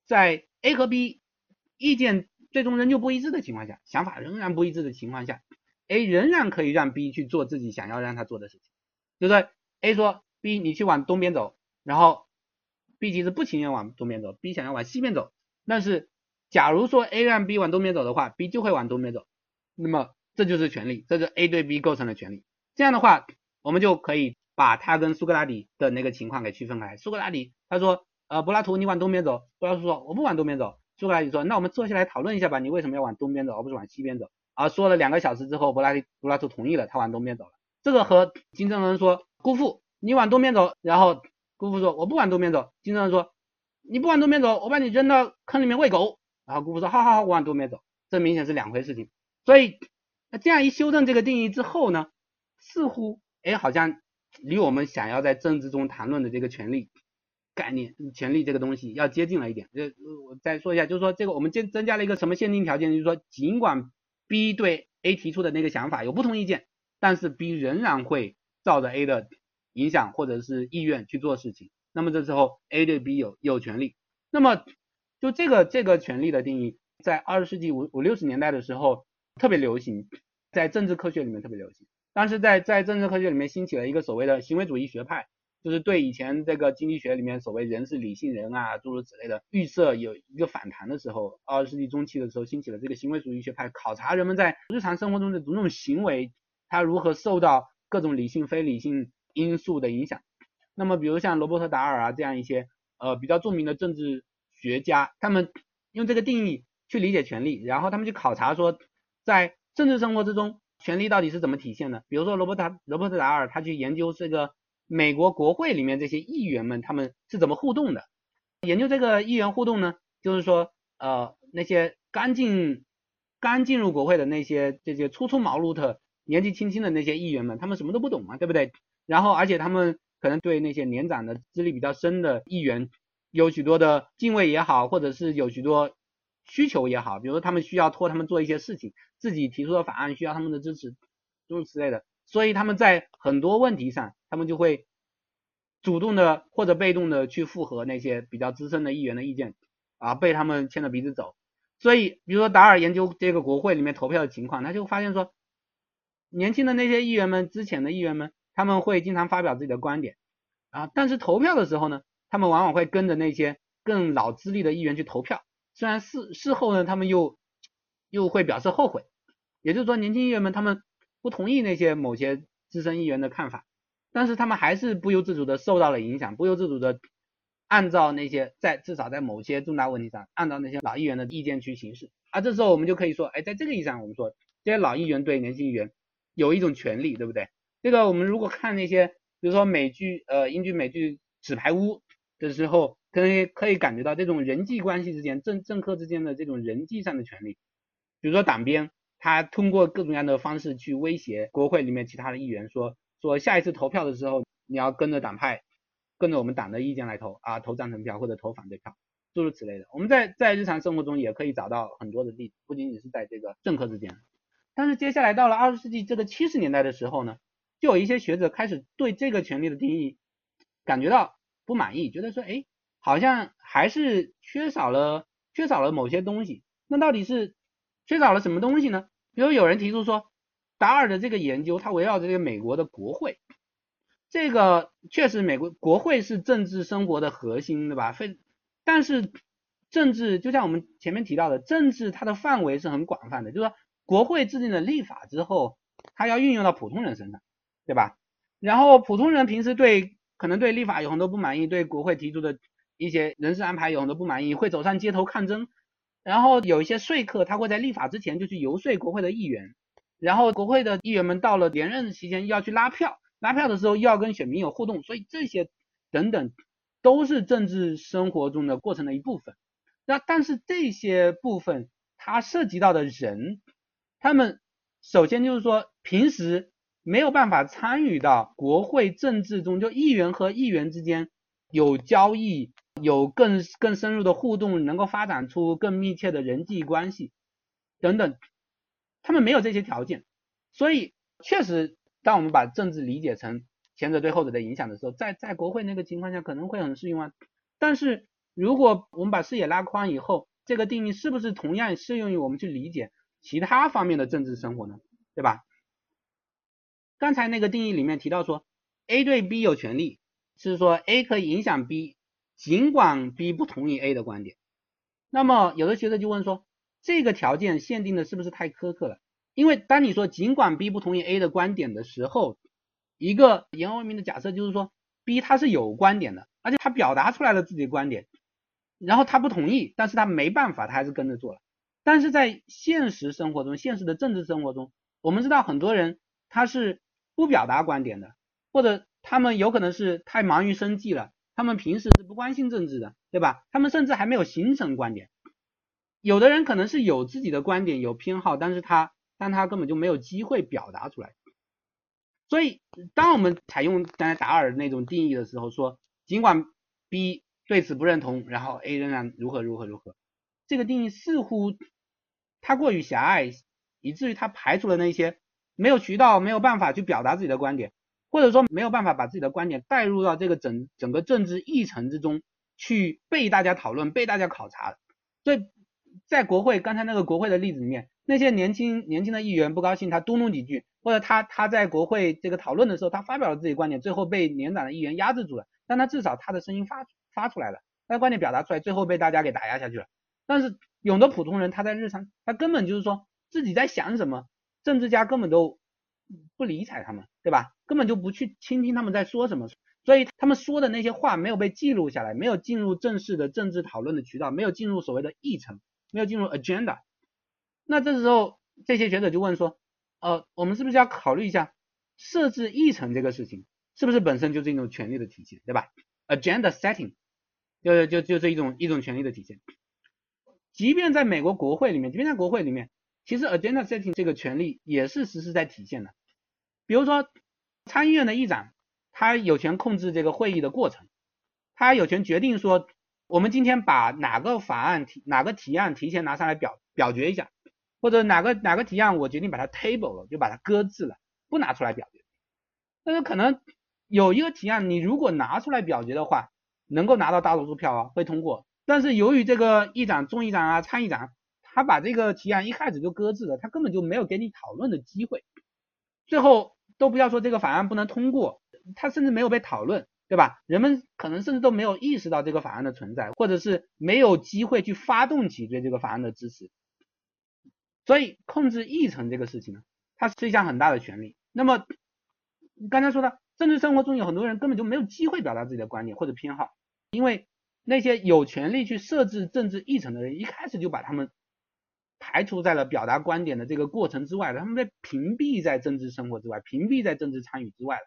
在 A 和 B 意见最终仍旧不一致的情况下，想法仍然不一致的情况下，A 仍然可以让 B 去做自己想要让他做的事情。就是 A 说 B 你去往东边走，然后 B 其实不情愿往东边走，B 想要往西边走，但是。假如说 A 让 B 往东边走的话，B 就会往东边走，那么这就是权利，这是 A 对 B 构成的权利。这样的话，我们就可以把它跟苏格拉底的那个情况给区分开。苏格拉底他说，呃，柏拉图你往东边走，柏拉图说我不往东边走。苏格拉底说，那我们坐下来讨论一下吧，你为什么要往东边走而不是往西边走？啊，说了两个小时之后，柏拉柏拉图同意了，他往东边走了。这个和金正恩说，姑父你往东边走，然后姑父说我不往东边走。金正恩说，你不往东边走，我把你扔到坑里面喂狗。然后姑父说，好好好，我往东边走，这明显是两回事情。所以，那这样一修正这个定义之后呢，似乎，哎，好像离我们想要在政治中谈论的这个权利概念、权利这个东西要接近了一点。就我再说一下，就是说这个我们增增加了一个什么限定条件，就是说，尽管 B 对 A 提出的那个想法有不同意见，但是 B 仍然会照着 A 的影响或者是意愿去做事情。那么这时候 A 对 B 有有权利。那么就这个这个权利的定义，在二十世纪五五六十年代的时候特别流行，在政治科学里面特别流行。当时在在政治科学里面兴起了一个所谓的行为主义学派，就是对以前这个经济学里面所谓人是理性人啊诸如此类的预设有一个反弹的时候，二十世纪中期的时候兴起了这个行为主义学派，考察人们在日常生活中的种种行为，它如何受到各种理性非理性因素的影响。那么比如像罗伯特达尔啊这样一些呃比较著名的政治学家，他们用这个定义去理解权利，然后他们去考察说在政治生活之中权利到底是怎么体现的。比如说罗伯特罗伯特达尔他去研究这个。美国国会里面这些议员们，他们是怎么互动的？研究这个议员互动呢，就是说，呃，那些刚进刚进入国会的那些这些初出茅庐的年纪轻轻的那些议员们，他们什么都不懂嘛，对不对？然后，而且他们可能对那些年长的、资历比较深的议员有许多的敬畏也好，或者是有许多需求也好，比如说他们需要托他们做一些事情，自己提出的法案需要他们的支持，诸如此类的。所以他们在很多问题上，他们就会主动的或者被动的去附和那些比较资深的议员的意见，啊，被他们牵着鼻子走。所以，比如说达尔研究这个国会里面投票的情况，他就发现说，年轻的那些议员们，之前的议员们，他们会经常发表自己的观点，啊，但是投票的时候呢，他们往往会跟着那些更老资历的议员去投票，虽然事事后呢，他们又又会表示后悔。也就是说，年轻议员们他们。不同意那些某些资深议员的看法，但是他们还是不由自主的受到了影响，不由自主的按照那些在至少在某些重大问题上，按照那些老议员的意见去行事。啊，这时候我们就可以说，哎，在这个意义上，我们说这些老议员对年轻议员有一种权利，对不对？这个我们如果看那些，比如说美剧，呃，英剧美剧《纸牌屋》的时候，可以可以感觉到这种人际关系之间，政政客之间的这种人际上的权利，比如说党鞭。他通过各种各样的方式去威胁国会里面其他的议员，说说下一次投票的时候，你要跟着党派，跟着我们党的意见来投啊，投赞成票或者投反对票，诸如此类的。我们在在日常生活中也可以找到很多的例子，不仅仅是在这个政客之间。但是接下来到了二十世纪这个七十年代的时候呢，就有一些学者开始对这个权利的定义感觉到不满意，觉得说，哎，好像还是缺少了缺少了某些东西。那到底是缺少了什么东西呢？比如有人提出说，达尔的这个研究，它围绕着这个美国的国会，这个确实美国国会是政治生活的核心，对吧？非但是政治就像我们前面提到的，政治它的范围是很广泛的，就是说国会制定了立法之后，它要运用到普通人身上，对吧？然后普通人平时对可能对立法有很多不满意，对国会提出的一些人事安排有很多不满意，会走上街头抗争。然后有一些说客，他会在立法之前就去游说国会的议员，然后国会的议员们到了连任期间要去拉票，拉票的时候又要跟选民有互动，所以这些等等都是政治生活中的过程的一部分。那但是这些部分它涉及到的人，他们首先就是说平时没有办法参与到国会政治中，就议员和议员之间有交易。有更更深入的互动，能够发展出更密切的人际关系等等，他们没有这些条件，所以确实，当我们把政治理解成前者对后者的影响的时候，在在国会那个情况下可能会很适用啊。但是如果我们把视野拉宽以后，这个定义是不是同样适用于我们去理解其他方面的政治生活呢？对吧？刚才那个定义里面提到说，A 对 B 有权利，是说 A 可以影响 B。尽管 B 不同意 A 的观点，那么有的学者就问说，这个条件限定的是不是太苛刻了？因为当你说尽管 B 不同意 A 的观点的时候，一个言而为明的假设就是说，B 他是有观点的，而且他表达出来了自己的观点，然后他不同意，但是他没办法，他还是跟着做了。但是在现实生活中，现实的政治生活中，我们知道很多人他是不表达观点的，或者他们有可能是太忙于生计了。他们平时是不关心政治的，对吧？他们甚至还没有形成观点。有的人可能是有自己的观点、有偏好，但是他但他根本就没有机会表达出来。所以，当我们采用刚才达尔那种定义的时候，说尽管 B 对此不认同，然后 A 仍然如何如何如何，这个定义似乎它过于狭隘，以至于它排除了那些没有渠道、没有办法去表达自己的观点。或者说没有办法把自己的观点带入到这个整整个政治议程之中去被大家讨论、被大家考察，所以在国会刚才那个国会的例子里面，那些年轻年轻的议员不高兴，他嘟囔几句，或者他他在国会这个讨论的时候，他发表了自己观点，最后被年长的议员压制住了，但他至少他的声音发发出来了，他的观点表达出来，最后被大家给打压下去了。但是有的普通人他在日常，他根本就是说自己在想什么，政治家根本都不理睬他们，对吧？根本就不去倾听他们在说什么，所以他们说的那些话没有被记录下来，没有进入正式的政治讨论的渠道，没有进入所谓的议程，没有进入 agenda。那这时候这些学者就问说，呃，我们是不是要考虑一下设置议程这个事情，是不是本身就是一种权利的体现，对吧？agenda setting 就就就是一种一种权利的体现。即便在美国国会里面，即便在国会里面，其实 agenda setting 这个权利也是实时在体现的。比如说参议院的议长，他有权控制这个会议的过程，他有权决定说，我们今天把哪个法案提哪个提案提前拿上来表表决一下。或者哪个哪个提案我决定把它 table 了，就把它搁置了，不拿出来表决。但是可能有一个提案，你如果拿出来表决的话，能够拿到大多数票啊，会通过。但是由于这个议长、众议长啊、参议长，他把这个提案一开始就搁置了，他根本就没有给你讨论的机会。最后都不要说这个法案不能通过，他甚至没有被讨论，对吧？人们可能甚至都没有意识到这个法案的存在，或者是没有机会去发动起对这个法案的支持。所以控制议程这个事情呢，它是一项很大的权利。那么刚才说的，政治生活中有很多人根本就没有机会表达自己的观点或者偏好，因为那些有权利去设置政治议程的人，一开始就把他们排除在了表达观点的这个过程之外了，他们被屏蔽在政治生活之外，屏蔽在政治参与之外了。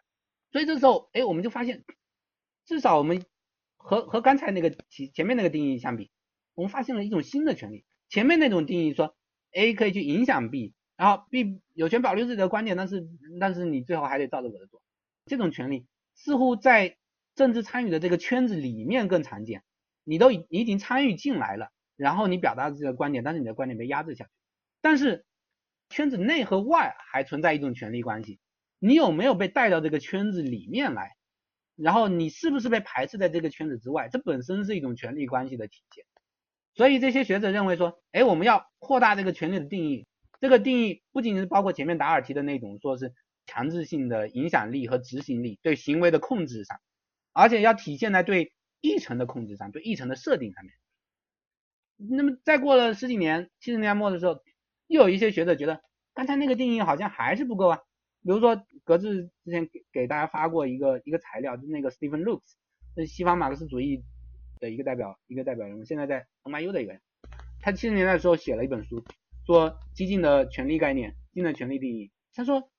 所以这时候，哎，我们就发现，至少我们和和刚才那个前前面那个定义相比，我们发现了一种新的权利。前面那种定义说。A 可以去影响 B，然后 B 有权保留自己的观点，但是但是你最后还得照着我的做。这种权利似乎在政治参与的这个圈子里面更常见。你都已已经参与进来了，然后你表达自己的观点，但是你的观点被压制下去。但是圈子内和外还存在一种权利关系，你有没有被带到这个圈子里面来？然后你是不是被排斥在这个圈子之外？这本身是一种权力关系的体现。所以这些学者认为说，哎，我们要扩大这个权力的定义。这个定义不仅仅是包括前面达尔提的那种，说是强制性的影响力和执行力，对行为的控制上，而且要体现在对议程的控制上，对议程的设定上面。那么再过了十几年，七十年代末的时候，又有一些学者觉得，刚才那个定义好像还是不够啊。比如说，格子之前给给大家发过一个一个材料，就是那个 Stephen l o o k s 是西方马克思主义。的一个代表，一个代表人物，现在在 NYU 的一个人，他七十年代的时候写了一本书，说激进的权利概念，激进的权利定义。他说，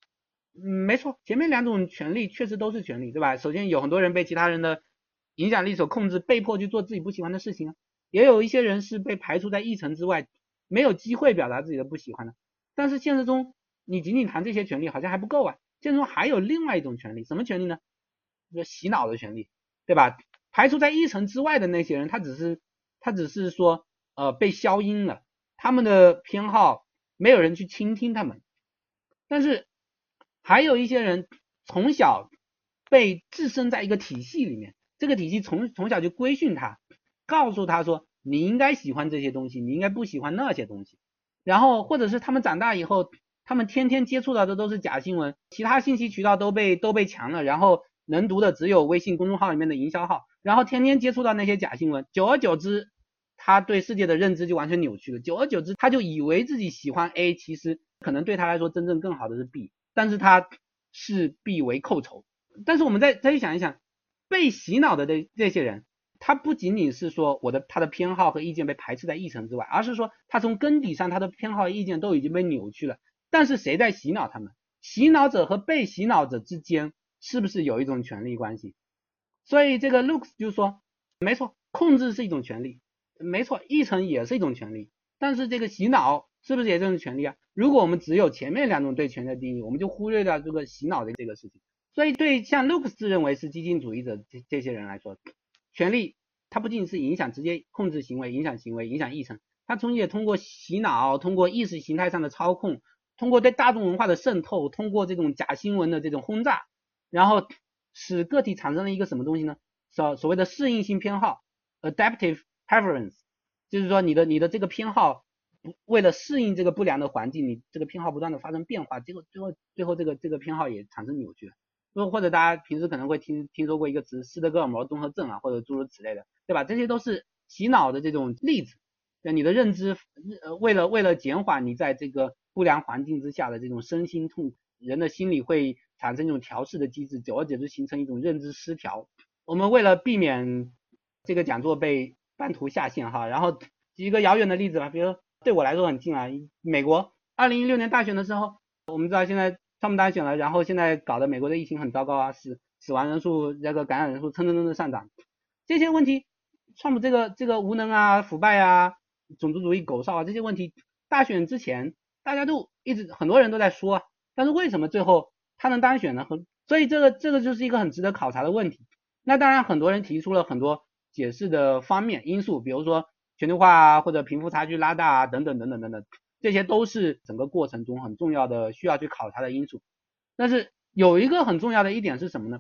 嗯，没错，前面两种权利确实都是权利，对吧？首先有很多人被其他人的影响力所控制，被迫去做自己不喜欢的事情啊，也有一些人是被排除在议程之外，没有机会表达自己的不喜欢的。但是现实中，你仅仅谈这些权利好像还不够啊，现实中还有另外一种权利，什么权利呢？说洗脑的权利，对吧？排除在议程之外的那些人，他只是他只是说呃被消音了，他们的偏好没有人去倾听他们。但是还有一些人从小被置身在一个体系里面，这个体系从从小就规训他，告诉他说你应该喜欢这些东西，你应该不喜欢那些东西。然后或者是他们长大以后，他们天天接触到的都是假新闻，其他信息渠道都被都被强了，然后能读的只有微信公众号里面的营销号。然后天天接触到那些假新闻，久而久之，他对世界的认知就完全扭曲了。久而久之，他就以为自己喜欢 A，其实可能对他来说真正更好的是 B，但是他视 B 为寇仇。但是我们再再去想一想，被洗脑的这这些人，他不仅仅是说我的他的偏好和意见被排斥在议程之外，而是说他从根底上他的偏好意见都已经被扭曲了。但是谁在洗脑他们？洗脑者和被洗脑者之间是不是有一种权力关系？所以这个 looks 就说，没错，控制是一种权利，没错，议程也是一种权利，但是这个洗脑是不是也是一种权利啊？如果我们只有前面两种对权的定义，我们就忽略掉这个洗脑的这个事情。所以对像 looks 自认为是激进主义者这这些人来说，权利它不仅仅是影响直接控制行为、影响行为、影响议程，它从也通过洗脑、通过意识形态上的操控、通过对大众文化的渗透、通过这种假新闻的这种轰炸，然后。使个体产生了一个什么东西呢？所所谓的适应性偏好，adaptive preference，就是说你的你的这个偏好为了适应这个不良的环境，你这个偏好不断的发生变化，结果最后最后这个这个偏好也产生扭曲。或或者大家平时可能会听听说过一个词斯德哥尔摩综合症啊，或者诸如此类的，对吧？这些都是洗脑的这种例子。那你的认知，呃，为了为了减缓你在这个不良环境之下的这种身心痛，人的心理会产生一种调试的机制，久而久之形成一种认知失调。我们为了避免这个讲座被半途下线哈，然后举一个遥远的例子吧，比如对我来说很近啊，美国二零一六年大选的时候，我们知道现在。他们当选了，然后现在搞得美国的疫情很糟糕啊，死死亡人数、这个感染人数蹭蹭蹭的上涨，这些问题，川普这个这个无能啊、腐败啊、种族主义狗哨啊这些问题，大选之前大家都一直很多人都在说，但是为什么最后他能当选呢？和所以这个这个就是一个很值得考察的问题。那当然很多人提出了很多解释的方面因素，比如说全球化啊，或者贫富差距拉大啊，等等等等等等。这些都是整个过程中很重要的需要去考察的因素，但是有一个很重要的一点是什么呢？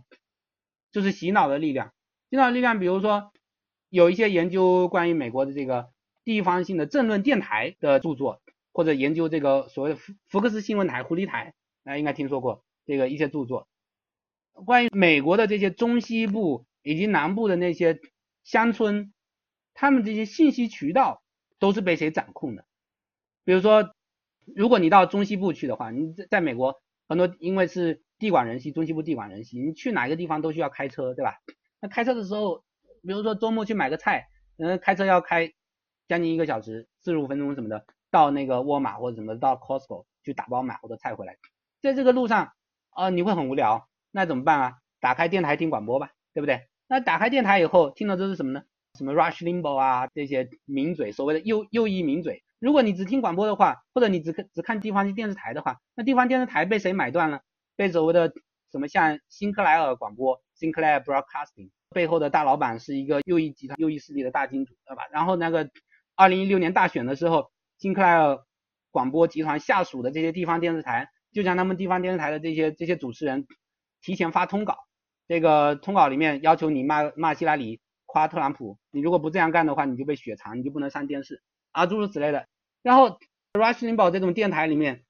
就是洗脑的力量。洗脑力量，比如说有一些研究关于美国的这个地方性的政论电台的著作，或者研究这个所谓福福克斯新闻台、狐狸台，大家应该听说过这个一些著作，关于美国的这些中西部以及南部的那些乡村，他们这些信息渠道都是被谁掌控的？比如说，如果你到中西部去的话，你在在美国很多因为是地广人稀，中西部地广人稀，你去哪个地方都需要开车，对吧？那开车的时候，比如说周末去买个菜，嗯，开车要开将近一个小时，四十五分钟什么的，到那个沃尔玛或者什么到 Costco 去打包买好多菜回来，在这个路上啊，你会很无聊，那怎么办啊？打开电台听广播吧，对不对？那打开电台以后听的都是什么呢？什么 Rush Limbaugh 啊这些名嘴，所谓的右右翼名嘴。如果你只听广播的话，或者你只看只看地方电视台的话，那地方电视台被谁买断了？被所谓的什么像辛克莱尔广播 （Sinclair Broadcasting） 背后的大老板是一个右翼集团、右翼势力的大金主，对吧？然后那个二零一六年大选的时候，金克莱尔广播集团下属的这些地方电视台，就将他们地方电视台的这些这些主持人提前发通稿，这个通稿里面要求你骂骂希拉里、夸特朗普，你如果不这样干的话，你就被雪藏，你就不能上电视。啊，诸如此类的。然后，Rush Limbaugh 这种电台里面，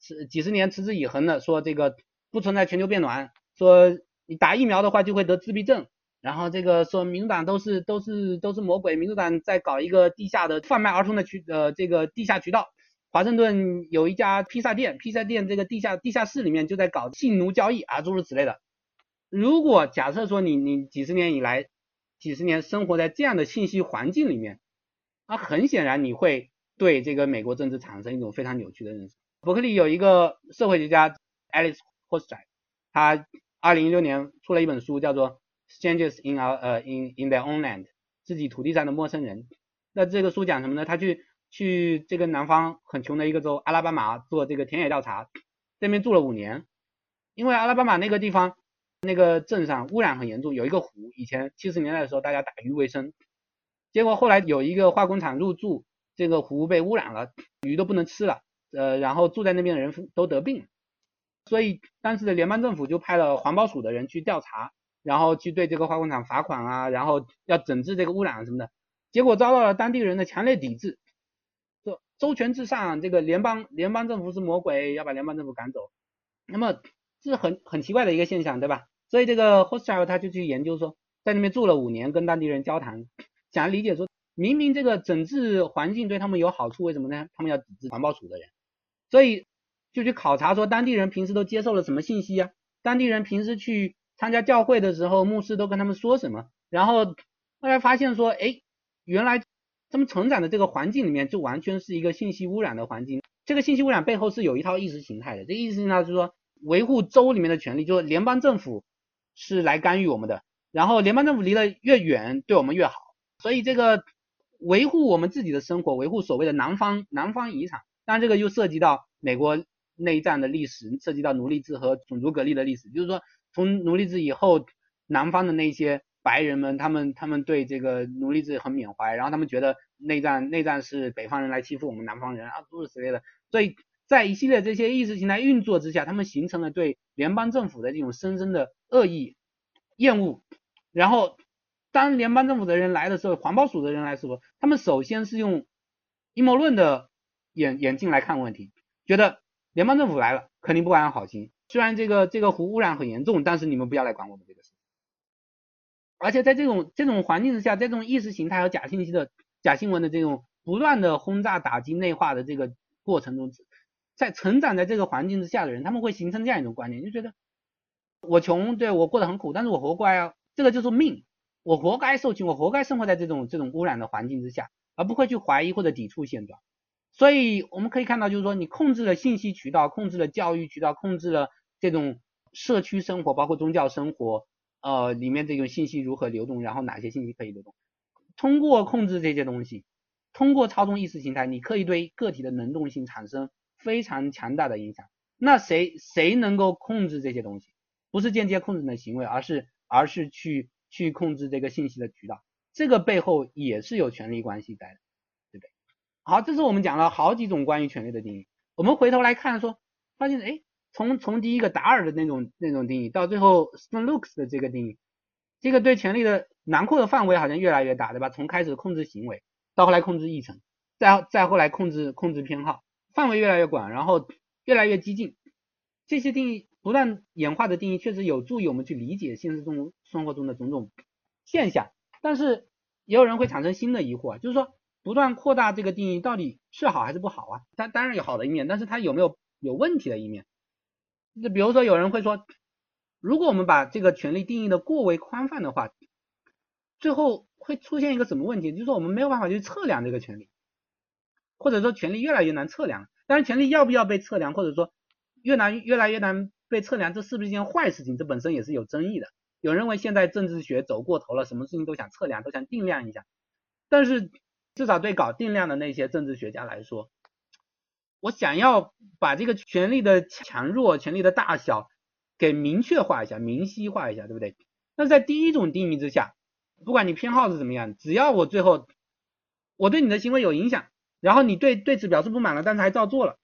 持几十年持之以恒的说这个不存在全球变暖，说你打疫苗的话就会得自闭症。然后这个说民主党都是都是都是魔鬼，民主党在搞一个地下的贩卖儿童的渠呃这个地下渠道。华盛顿有一家披萨店，披萨店这个地下地下室里面就在搞性奴交易啊，诸如此类的。如果假设说你你几十年以来几十年生活在这样的信息环境里面。那很显然，你会对这个美国政治产生一种非常扭曲的认识。伯克利有一个社会学家 Alice Hochschild，他二零一六年出了一本书，叫做《Strangers in Our 呃 in in Their Own Land》，自己土地上的陌生人。那这个书讲什么呢？他去去这个南方很穷的一个州阿拉巴马做这个田野调查，这边住了五年，因为阿拉巴马那个地方那个镇上污染很严重，有一个湖，以前七十年代的时候大家打鱼为生。结果后来有一个化工厂入驻，这个湖被污染了，鱼都不能吃了，呃，然后住在那边的人都得病，所以当时的联邦政府就派了环保署的人去调查，然后去对这个化工厂罚款啊，然后要整治这个污染什么的，结果遭到了当地人的强烈抵制，说周全至上，这个联邦联邦政府是魔鬼，要把联邦政府赶走，那么这是很很奇怪的一个现象，对吧？所以这个 Hostile 他就去研究说，在那边住了五年，跟当地人交谈。想理解说，明明这个整治环境对他们有好处，为什么呢？他们要抵制环保署的人，所以就去考察说，当地人平时都接受了什么信息啊？当地人平时去参加教会的时候，牧师都跟他们说什么？然后后来发现说，哎，原来他们成长的这个环境里面就完全是一个信息污染的环境。这个信息污染背后是有一套意识形态的，这意识形态就是说，维护州里面的权利，就是联邦政府是来干预我们的，然后联邦政府离得越远，对我们越好。所以这个维护我们自己的生活，维护所谓的南方南方遗产，当然这个又涉及到美国内战的历史，涉及到奴隶制和种族隔离的历史。就是说，从奴隶制以后，南方的那些白人们，他们他们对这个奴隶制很缅怀，然后他们觉得内战内战是北方人来欺负我们南方人啊，诸如此类的。所以在一系列这些意识形态运作之下，他们形成了对联邦政府的这种深深的恶意厌恶，然后。当联邦政府的人来的时候，环保署的人来说，他们首先是用阴谋论的眼眼镜来看问题，觉得联邦政府来了肯定不安好心。虽然这个这个湖污染很严重，但是你们不要来管我们这个事。而且在这种这种环境之下，在这种意识形态和假信息的假新闻的这种不断的轰炸、打击、内化的这个过程中，在成长在这个环境之下的人，他们会形成这样一种观念，就觉得我穷，对我过得很苦，但是我活该啊，这个就是命，我活该受穷，我活该生活在这种这种污染的环境之下，而不会去怀疑或者抵触现状。所以我们可以看到，就是说你控制了信息渠道，控制了教育渠道，控制了这种社区生活，包括宗教生活。呃，里面这种信息如何流动，然后哪些信息可以流动？通过控制这些东西，通过操纵意识形态，你可以对个体的能动性产生非常强大的影响。那谁谁能够控制这些东西？不是间接控制的行为，而是而是去去控制这个信息的渠道。这个背后也是有权力关系在的，对不对？好，这是我们讲了好几种关于权力的定义。我们回头来看说，发现哎。从从第一个达尔的那种那种定义，到最后 Stone Looks 的这个定义，这个对权力的囊括的范围好像越来越大，对吧？从开始控制行为，到后来控制议程，再再后来控制控制偏好，范围越来越广，然后越来越激进。这些定义不断演化的定义，确实有助于我们去理解现实中生活中的种种现象。但是也有人会产生新的疑惑，就是说不断扩大这个定义到底是好还是不好啊？它当然有好的一面，但是它有没有有问题的一面？就比如说，有人会说，如果我们把这个权利定义的过为宽泛的话，最后会出现一个什么问题？就是说我们没有办法去测量这个权利，或者说权利越来越难测量。但是，权利要不要被测量，或者说越难越来越难被测量，这是不是一件坏事情？这本身也是有争议的。有认为现在政治学走过头了，什么事情都想测量，都想定量一下。但是至少对搞定量的那些政治学家来说，我想要把这个权力的强弱、权力的大小给明确化一下、明晰化一下，对不对？那在第一种定义之下，不管你偏好是怎么样，只要我最后我对你的行为有影响，然后你对对此表示不满了，但是还照做了，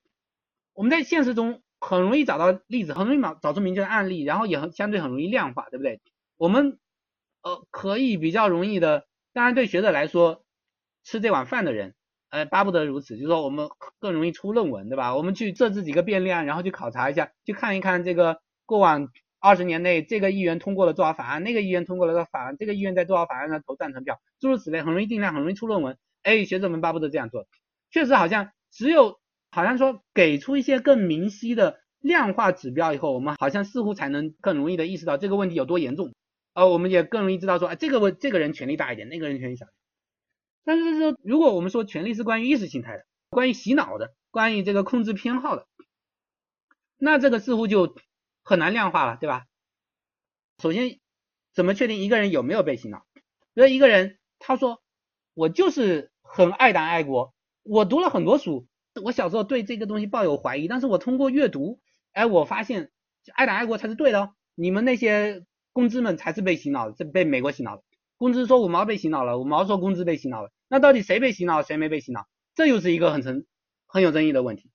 我们在现实中很容易找到例子，很容易找找出明确的案例，然后也很相对很容易量化，对不对？我们呃可以比较容易的，当然对学者来说，吃这碗饭的人。呃，巴不得如此，就是说我们更容易出论文，对吧？我们去设置几个变量，然后去考察一下，去看一看这个过往二十年内这个议员通过了多少法案，那个议员通过了多少法案，这个议员在多少法案上投赞成票，诸如此类，很容易定量，很容易出论文。哎，学者们巴不得这样做，确实好像只有好像说给出一些更明晰的量化指标以后，我们好像似乎才能更容易的意识到这个问题有多严重，呃，我们也更容易知道说，哎，这个问这个人权力大一点，那个人权力小。但是说，如果我们说权力是关于意识形态的，关于洗脑的，关于这个控制偏好的，那这个似乎就很难量化了，对吧？首先，怎么确定一个人有没有被洗脑？比如一个人他说我就是很爱党爱国，我读了很多书，我小时候对这个东西抱有怀疑，但是我通过阅读，哎，我发现爱党爱国才是对的哦，你们那些公知们才是被洗脑的，这被美国洗脑的。公知说五毛被洗脑了，五毛说公知被洗脑了，那到底谁被洗脑，谁没被洗脑？这又是一个很成很有争议的问题。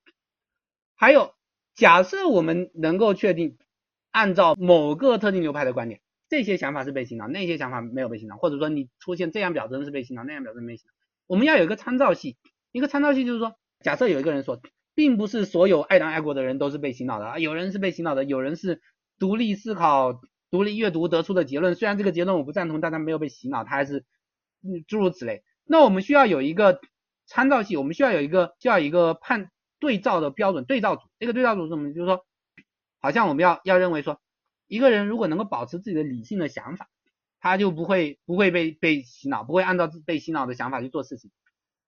还有，假设我们能够确定，按照某个特定流派的观点，这些想法是被洗脑，那些想法没有被洗脑，或者说你出现这样表征是被洗脑，那样表征没洗脑，我们要有一个参照系。一个参照系就是说，假设有一个人说，并不是所有爱党爱国的人都是被洗脑的啊，有人是被洗脑的，有人是独立思考。独立阅读得出的结论，虽然这个结论我不赞同，但他没有被洗脑，他还是嗯诸如此类。那我们需要有一个参照系，我们需要有一个叫一个判对照的标准对照组。这个对照组是什么？就是说，好像我们要要认为说，一个人如果能够保持自己的理性的想法，他就不会不会被被洗脑，不会按照被洗脑的想法去做事情。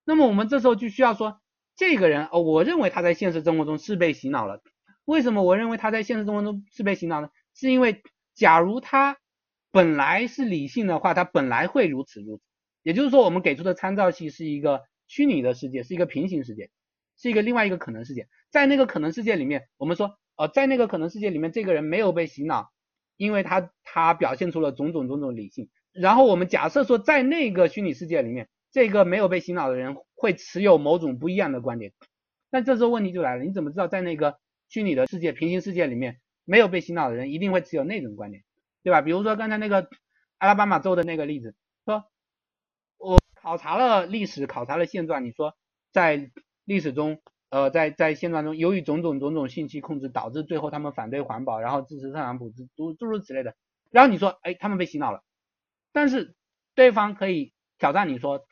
那么我们这时候就需要说，这个人哦，我认为他在现实生活中是被洗脑了。为什么我认为他在现实生活中是被洗脑呢？是因为假如他本来是理性的话，他本来会如此如此。也就是说，我们给出的参照系是一个虚拟的世界，是一个平行世界，是一个另外一个可能世界。在那个可能世界里面，我们说，呃，在那个可能世界里面，这个人没有被洗脑，因为他他表现出了种种种种理性。然后我们假设说，在那个虚拟世界里面，这个没有被洗脑的人会持有某种不一样的观点。但这时候问题就来了，你怎么知道在那个虚拟的世界、平行世界里面？没有被洗脑的人一定会持有那种观点，对吧？比如说刚才那个阿拉巴马州的那个例子，我考察了历史，考察了现状，你说在历史中呃，在在现状中，由于种种种种信息控制，导致最后他们反对环保，然后支持特朗普，诸诸如此类的。然后你说，哎，他们被洗脑了，但是对方可以挑战你说，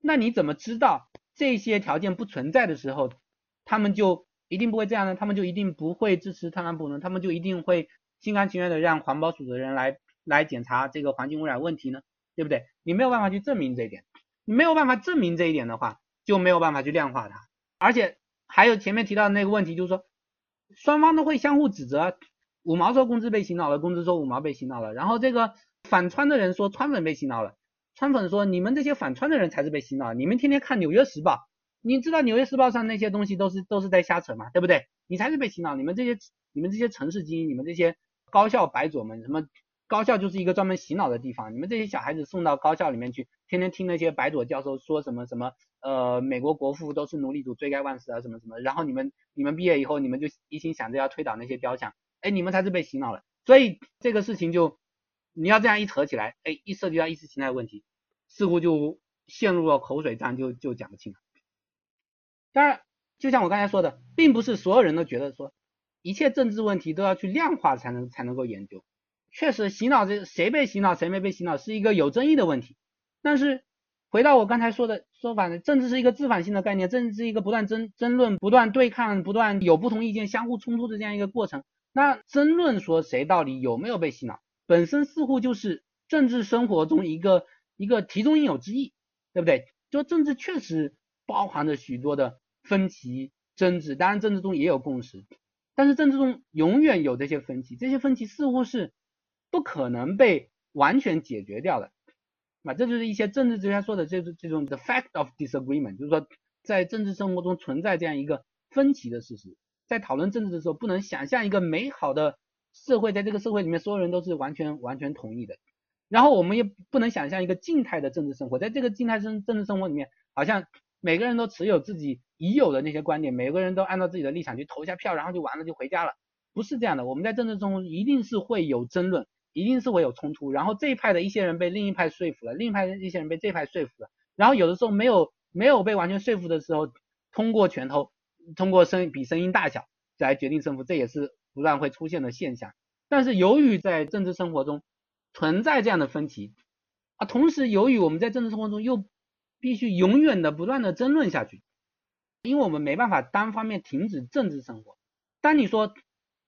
那你怎么知道这些条件不存在的时候，他们就一定不会这样呢？他们就一定不会支持特朗普呢？他们就一定会心甘情愿的让环保署的人来来检查这个环境污染问题呢？对不对？你没有办法去证明这一点，你没有办法证明这一点的话，就没有办法去量化它，而且。还有前面提到的那个问题，就是说双方都会相互指责，五毛说工资被洗脑了，工资说五毛被洗脑了，然后这个反川的人说川粉被洗脑了，川粉说你们这些反川的人才是被洗脑，你们天天看纽约时报，你知道纽约时报上那些东西都是都是在瞎扯嘛，对不对？你才是被洗脑，你们这些你们这些城市精英，你们这些高校白左们什么？高校就是一个专门洗脑的地方，你们这些小孩子送到高校里面去，天天听那些白左教授说什么什么，呃，美国国父都是奴隶主，罪该万死啊，什么什么，然后你们你们毕业以后，你们就一心想着要推倒那些雕像，哎，你们才是被洗脑了。所以这个事情就你要这样一扯起来，哎，一涉及到意识形态问题，似乎就陷入了口水战，就就讲不清了。当然，就像我刚才说的，并不是所有人都觉得说一切政治问题都要去量化才能才能够研究。确实，洗脑这谁被洗脑，谁没被洗脑，是一个有争议的问题。但是回到我刚才说的说法呢，政治是一个自反性的概念，政治是一个不断争争论、不断对抗、不断有不同意见、相互冲突的这样一个过程。那争论说谁到底有没有被洗脑，本身似乎就是政治生活中一个一个题中应有之义，对不对？就政治确实包含着许多的分歧争执，当然政治中也有共识，但是政治中永远有这些分歧，这些分歧似乎是。不可能被完全解决掉的，那这就是一些政治哲学说的这种这种 the fact of disagreement，就是说在政治生活中存在这样一个分歧的事实。在讨论政治的时候，不能想象一个美好的社会，在这个社会里面所有人都是完全完全同意的。然后我们也不能想象一个静态的政治生活，在这个静态政政治生活里面，好像每个人都持有自己已有的那些观点，每个人都按照自己的立场去投一下票，然后就完了就回家了。不是这样的，我们在政治中一定是会有争论。一定是会有冲突，然后这一派的一些人被另一派说服了，另一派的一些人被这派说服了，然后有的时候没有没有被完全说服的时候，通过拳头，通过声比声音大小来决定胜负，这也是不断会出现的现象。但是由于在政治生活中存在这样的分歧啊，同时由于我们在政治生活中又必须永远的不断的争论下去，因为我们没办法单方面停止政治生活。当你说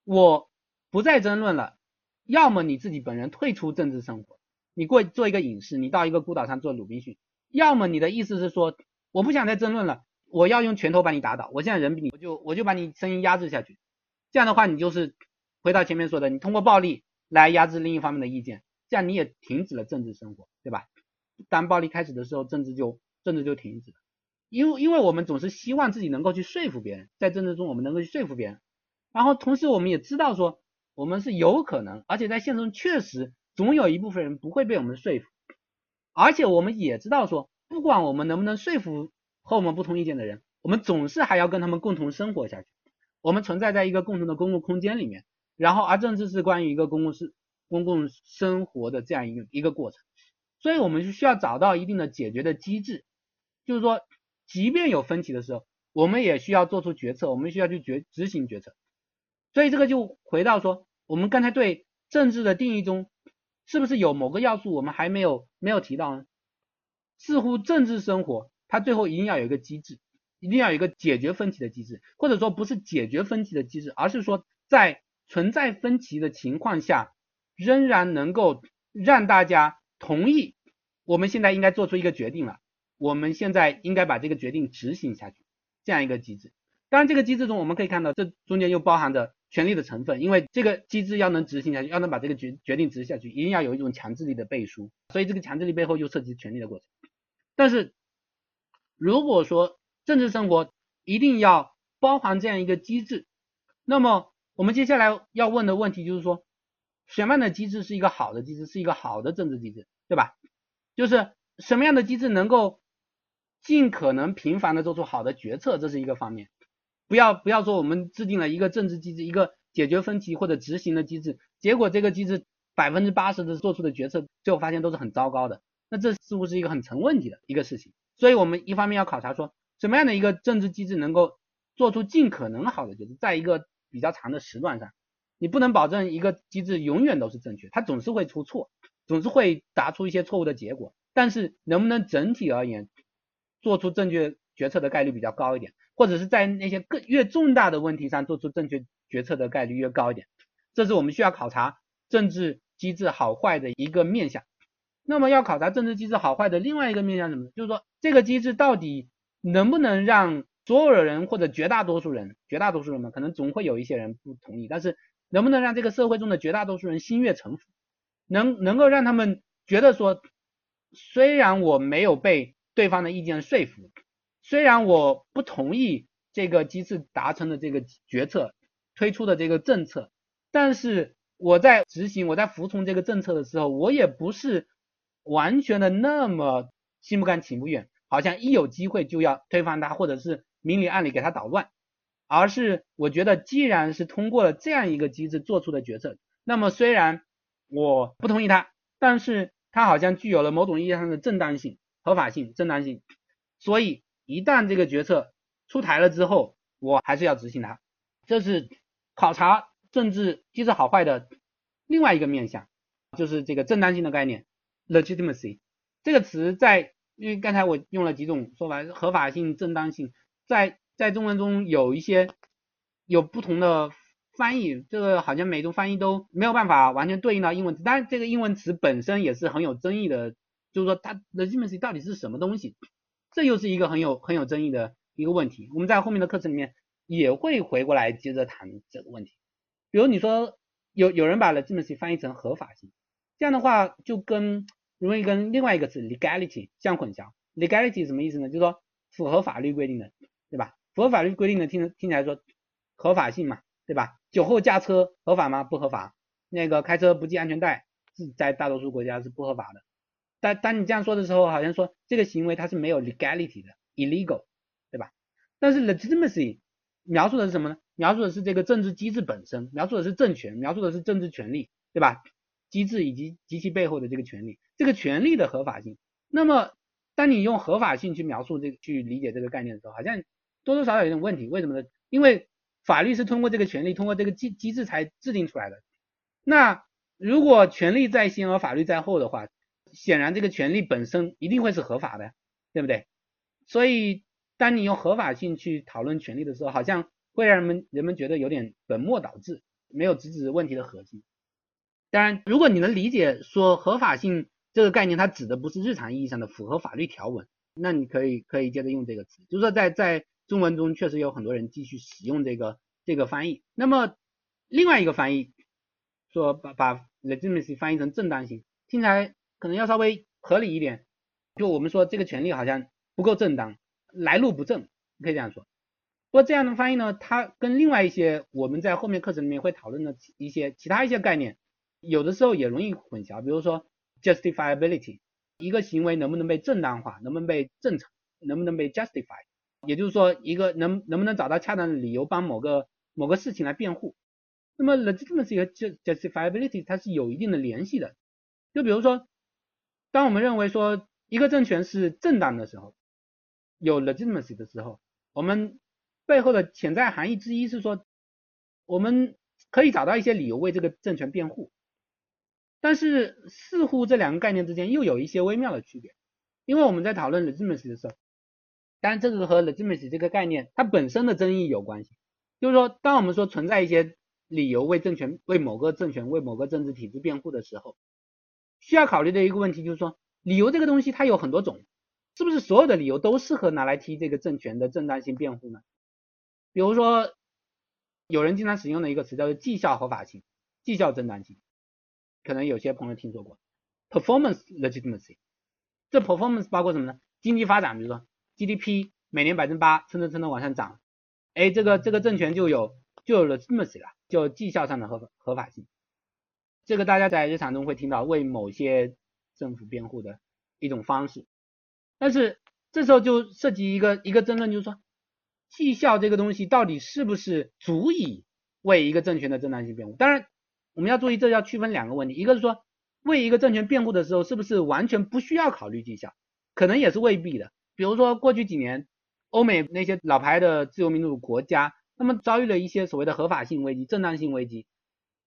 我不再争论了。要么你自己本人退出政治生活，你过做一个隐士，你到一个孤岛上做鲁滨逊；要么你的意思是说，我不想再争论了，我要用拳头把你打倒。我现在人比你，我就我就把你声音压制下去。这样的话，你就是回到前面说的，你通过暴力来压制另一方面的意见，这样你也停止了政治生活，对吧？当暴力开始的时候，政治就政治就停止了。因为因为我们总是希望自己能够去说服别人，在政治中我们能够去说服别人，然后同时我们也知道说。我们是有可能，而且在现实中确实总有一部分人不会被我们说服，而且我们也知道说，不管我们能不能说服和我们不同意见的人，我们总是还要跟他们共同生活下去。我们存在在一个共同的公共空间里面，然后而政治是关于一个公共是公共生活的这样一个一个过程，所以我们就需要找到一定的解决的机制，就是说，即便有分歧的时候，我们也需要做出决策，我们需要去决执行决策。所以这个就回到说，我们刚才对政治的定义中，是不是有某个要素我们还没有没有提到呢？似乎政治生活它最后一定要有一个机制，一定要有一个解决分歧的机制，或者说不是解决分歧的机制，而是说在存在分歧的情况下，仍然能够让大家同意，我们现在应该做出一个决定了，我们现在应该把这个决定执行下去，这样一个机制。当然，这个机制中我们可以看到，这中间又包含着。权力的成分，因为这个机制要能执行下去，要能把这个决决定执行下去，一定要有一种强制力的背书，所以这个强制力背后又涉及权力的过程。但是如果说政治生活一定要包含这样一个机制，那么我们接下来要问的问题就是说，什么样的机制是一个好的机制，是一个好的政治机制，对吧？就是什么样的机制能够尽可能频繁的做出好的决策，这是一个方面。不要不要说我们制定了一个政治机制，一个解决分歧或者执行的机制，结果这个机制百分之八十的做出的决策，最后发现都是很糟糕的，那这似乎是一个很成问题的一个事情。所以我们一方面要考察说，什么样的一个政治机制能够做出尽可能好的决策，在一个比较长的时段上，你不能保证一个机制永远都是正确，它总是会出错，总是会答出一些错误的结果。但是能不能整体而言做出正确决策的概率比较高一点，或者是在那些更越重大的问题上做出正确决策的概率越高一点，这是我们需要考察政治机制好坏的一个面向。那么要考察政治机制好坏的另外一个面向什么？就是说这个机制到底能不能让所有的人或者绝大多数人，绝大多数人嘛，可能总会有一些人不同意，但是能不能让这个社会中的绝大多数人心悦诚服，能能够让他们觉得说，虽然我没有被对方的意见说服，虽然我不同意这个机制达成的这个决策推出的这个政策，但是我在执行我在服从这个政策的时候，我也不是。完全的那么心不甘情不愿，好像一有机会就要推翻它，或者是明里暗里给他捣乱，而是我觉得既然是通过了这样一个机制做出的决策，那么虽然我不同意他，但是他好像具有了某种意义上的正当性、合法性、正当性，所以一旦这个决策出台了之后，我还是要执行它。这是考察政治机制好坏的另外一个面向，就是这个正当性的概念。legitimacy 这个词在，因为刚才我用了几种说法，合法性、正当性，在在中文中有一些有不同的翻译，这个好像每种翻译都没有办法完全对应到英文词，当然这个英文词本身也是很有争议的，就是说它 legitimacy 到底是什么东西，这又是一个很有很有争议的一个问题，我们在后面的课程里面也会回过来接着谈这个问题，比如你说有有人把 legitimacy 翻译成合法性。这样的话就跟容易跟另外一个词 legality 相混淆。legality 什么意思呢？就是说符合法律规定的，对吧？符合法律规定的听听起来说合法性嘛，对吧？酒后驾车合法吗？不合法。那个开车不系安全带是在大多数国家是不合法的。但当你这样说的时候，好像说这个行为它是没有 legality 的，illegal，对吧？但是 legitimacy 描述的是什么呢？描述的是这个政治机制本身，描述的是政权，描述的是政治权利，对吧？机制以及及其背后的这个权利，这个权利的合法性。那么，当你用合法性去描述这个、去理解这个概念的时候，好像多多少少有点问题。为什么呢？因为法律是通过这个权利，通过这个机机制才制定出来的。那如果权利在先而法律在后的话，显然这个权利本身一定会是合法的，对不对？所以，当你用合法性去讨论权利的时候，好像会让人们人们觉得有点本末倒置，没有直指问题的核心。当然，如果你能理解说合法性这个概念，它指的不是日常意义上的符合法律条文，那你可以可以接着用这个词，就是说在在中文中确实有很多人继续使用这个这个翻译。那么另外一个翻译说把把 legitimacy 翻译成正当性，听起来可能要稍微合理一点。就我们说这个权利好像不够正当，来路不正，可以这样说。不过这样的翻译呢，它跟另外一些我们在后面课程里面会讨论的一些其他一些概念。有的时候也容易混淆，比如说 justifiability，一个行为能不能被正当化，能不能被正常，能不能被 justify，也就是说一个能能不能找到恰当的理由帮某个某个事情来辩护。那么 legitimacy 和 justifiability 它是有一定的联系的。就比如说，当我们认为说一个政权是正当的时候，有 legitimacy 的时候，我们背后的潜在含义之一是说，我们可以找到一些理由为这个政权辩护。但是似乎这两个概念之间又有一些微妙的区别，因为我们在讨论 legitimacy 的时候，当然这个和 legitimacy 这个概念它本身的争议有关系。就是说，当我们说存在一些理由为政权、为某个政权、为某个政治体制辩护的时候，需要考虑的一个问题就是说，理由这个东西它有很多种，是不是所有的理由都适合拿来替这个政权的正当性辩护呢？比如说，有人经常使用的一个词叫做绩效合法性、绩效正当性。可能有些朋友听说过 performance legitimacy，这 performance 包括什么呢？经济发展，比如说 GDP 每年百分之八，蹭蹭蹭的往上涨，哎，这个这个政权就有就有了 legitimacy 了，就绩效上的合法合法性。这个大家在日常中会听到为某些政府辩护的一种方式，但是这时候就涉及一个一个争论，就是说绩效这个东西到底是不是足以为一个政权的正当性辩护？当然。我们要注意，这要区分两个问题，一个是说为一个政权辩护的时候，是不是完全不需要考虑绩效？可能也是未必的。比如说过去几年，欧美那些老牌的自由民主国家，他们遭遇了一些所谓的合法性危机、正当性危机，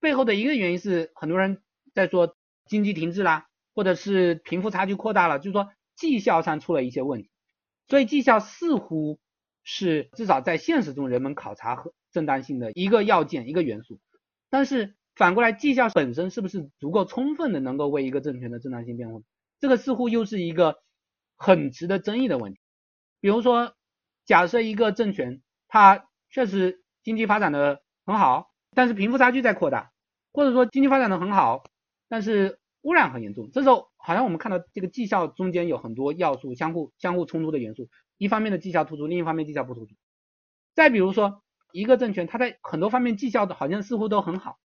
背后的一个原因是很多人在说经济停滞啦，或者是贫富差距扩大了，就是说绩效上出了一些问题，所以绩效似乎是至少在现实中人们考察和正当性的一个要件、一个元素，但是反过来绩效本身是不是足够充分的能够为一个政权的正当性辩护？这个似乎又是一个很值得争议的问题，比如说。假设一个政权，它确实经济发展的很好，但是贫富差距在扩大，或者说经济发展的很好，但是污染很严重。这时候好像我们看到这个绩效中间有很多要素相互相互冲突的元素，一方面的绩效突出，另一方面绩效不突出。再比如说一个政权，它在很多方面绩效的好像似乎都很好，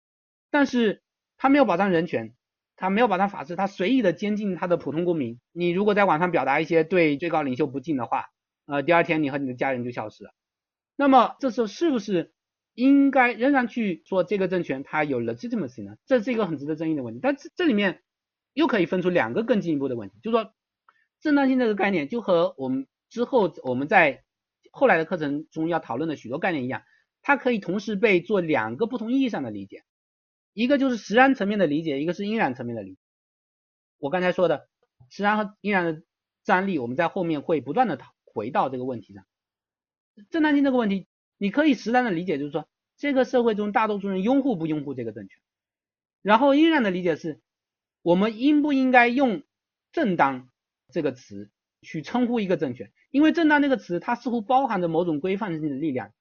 但是它没有保障人权，它没有保障法治，它随意的监禁它的普通公民。你如果在网上表达一些对最高领袖不敬的话，呃，第二天你和你的家人就消失了。那么这时候是不是应该仍然去说这个政权它有 legitimacy 呢？这是一个很值得争议的问题。但这这里面又可以分出两个更进一步的问题，就是说正当性这个概念就和我们之后我们在后来的课程中要讨论的许多概念一样，它可以同时被做两个不同意义上的理解，一个就是实然层面的理解，一个是应然层面的理解。我刚才说的实然和应然的张力，我们在后面会不断的讨。回到这个问题上，正当性这个问题，你可以实然的理解，就是说这个社会中大多数人拥护不拥护这个政权，然后依然的理解是，我们应不应该用正当这个词去称呼一个政权？因为正当这个词它似乎包含着某种规范性的力量。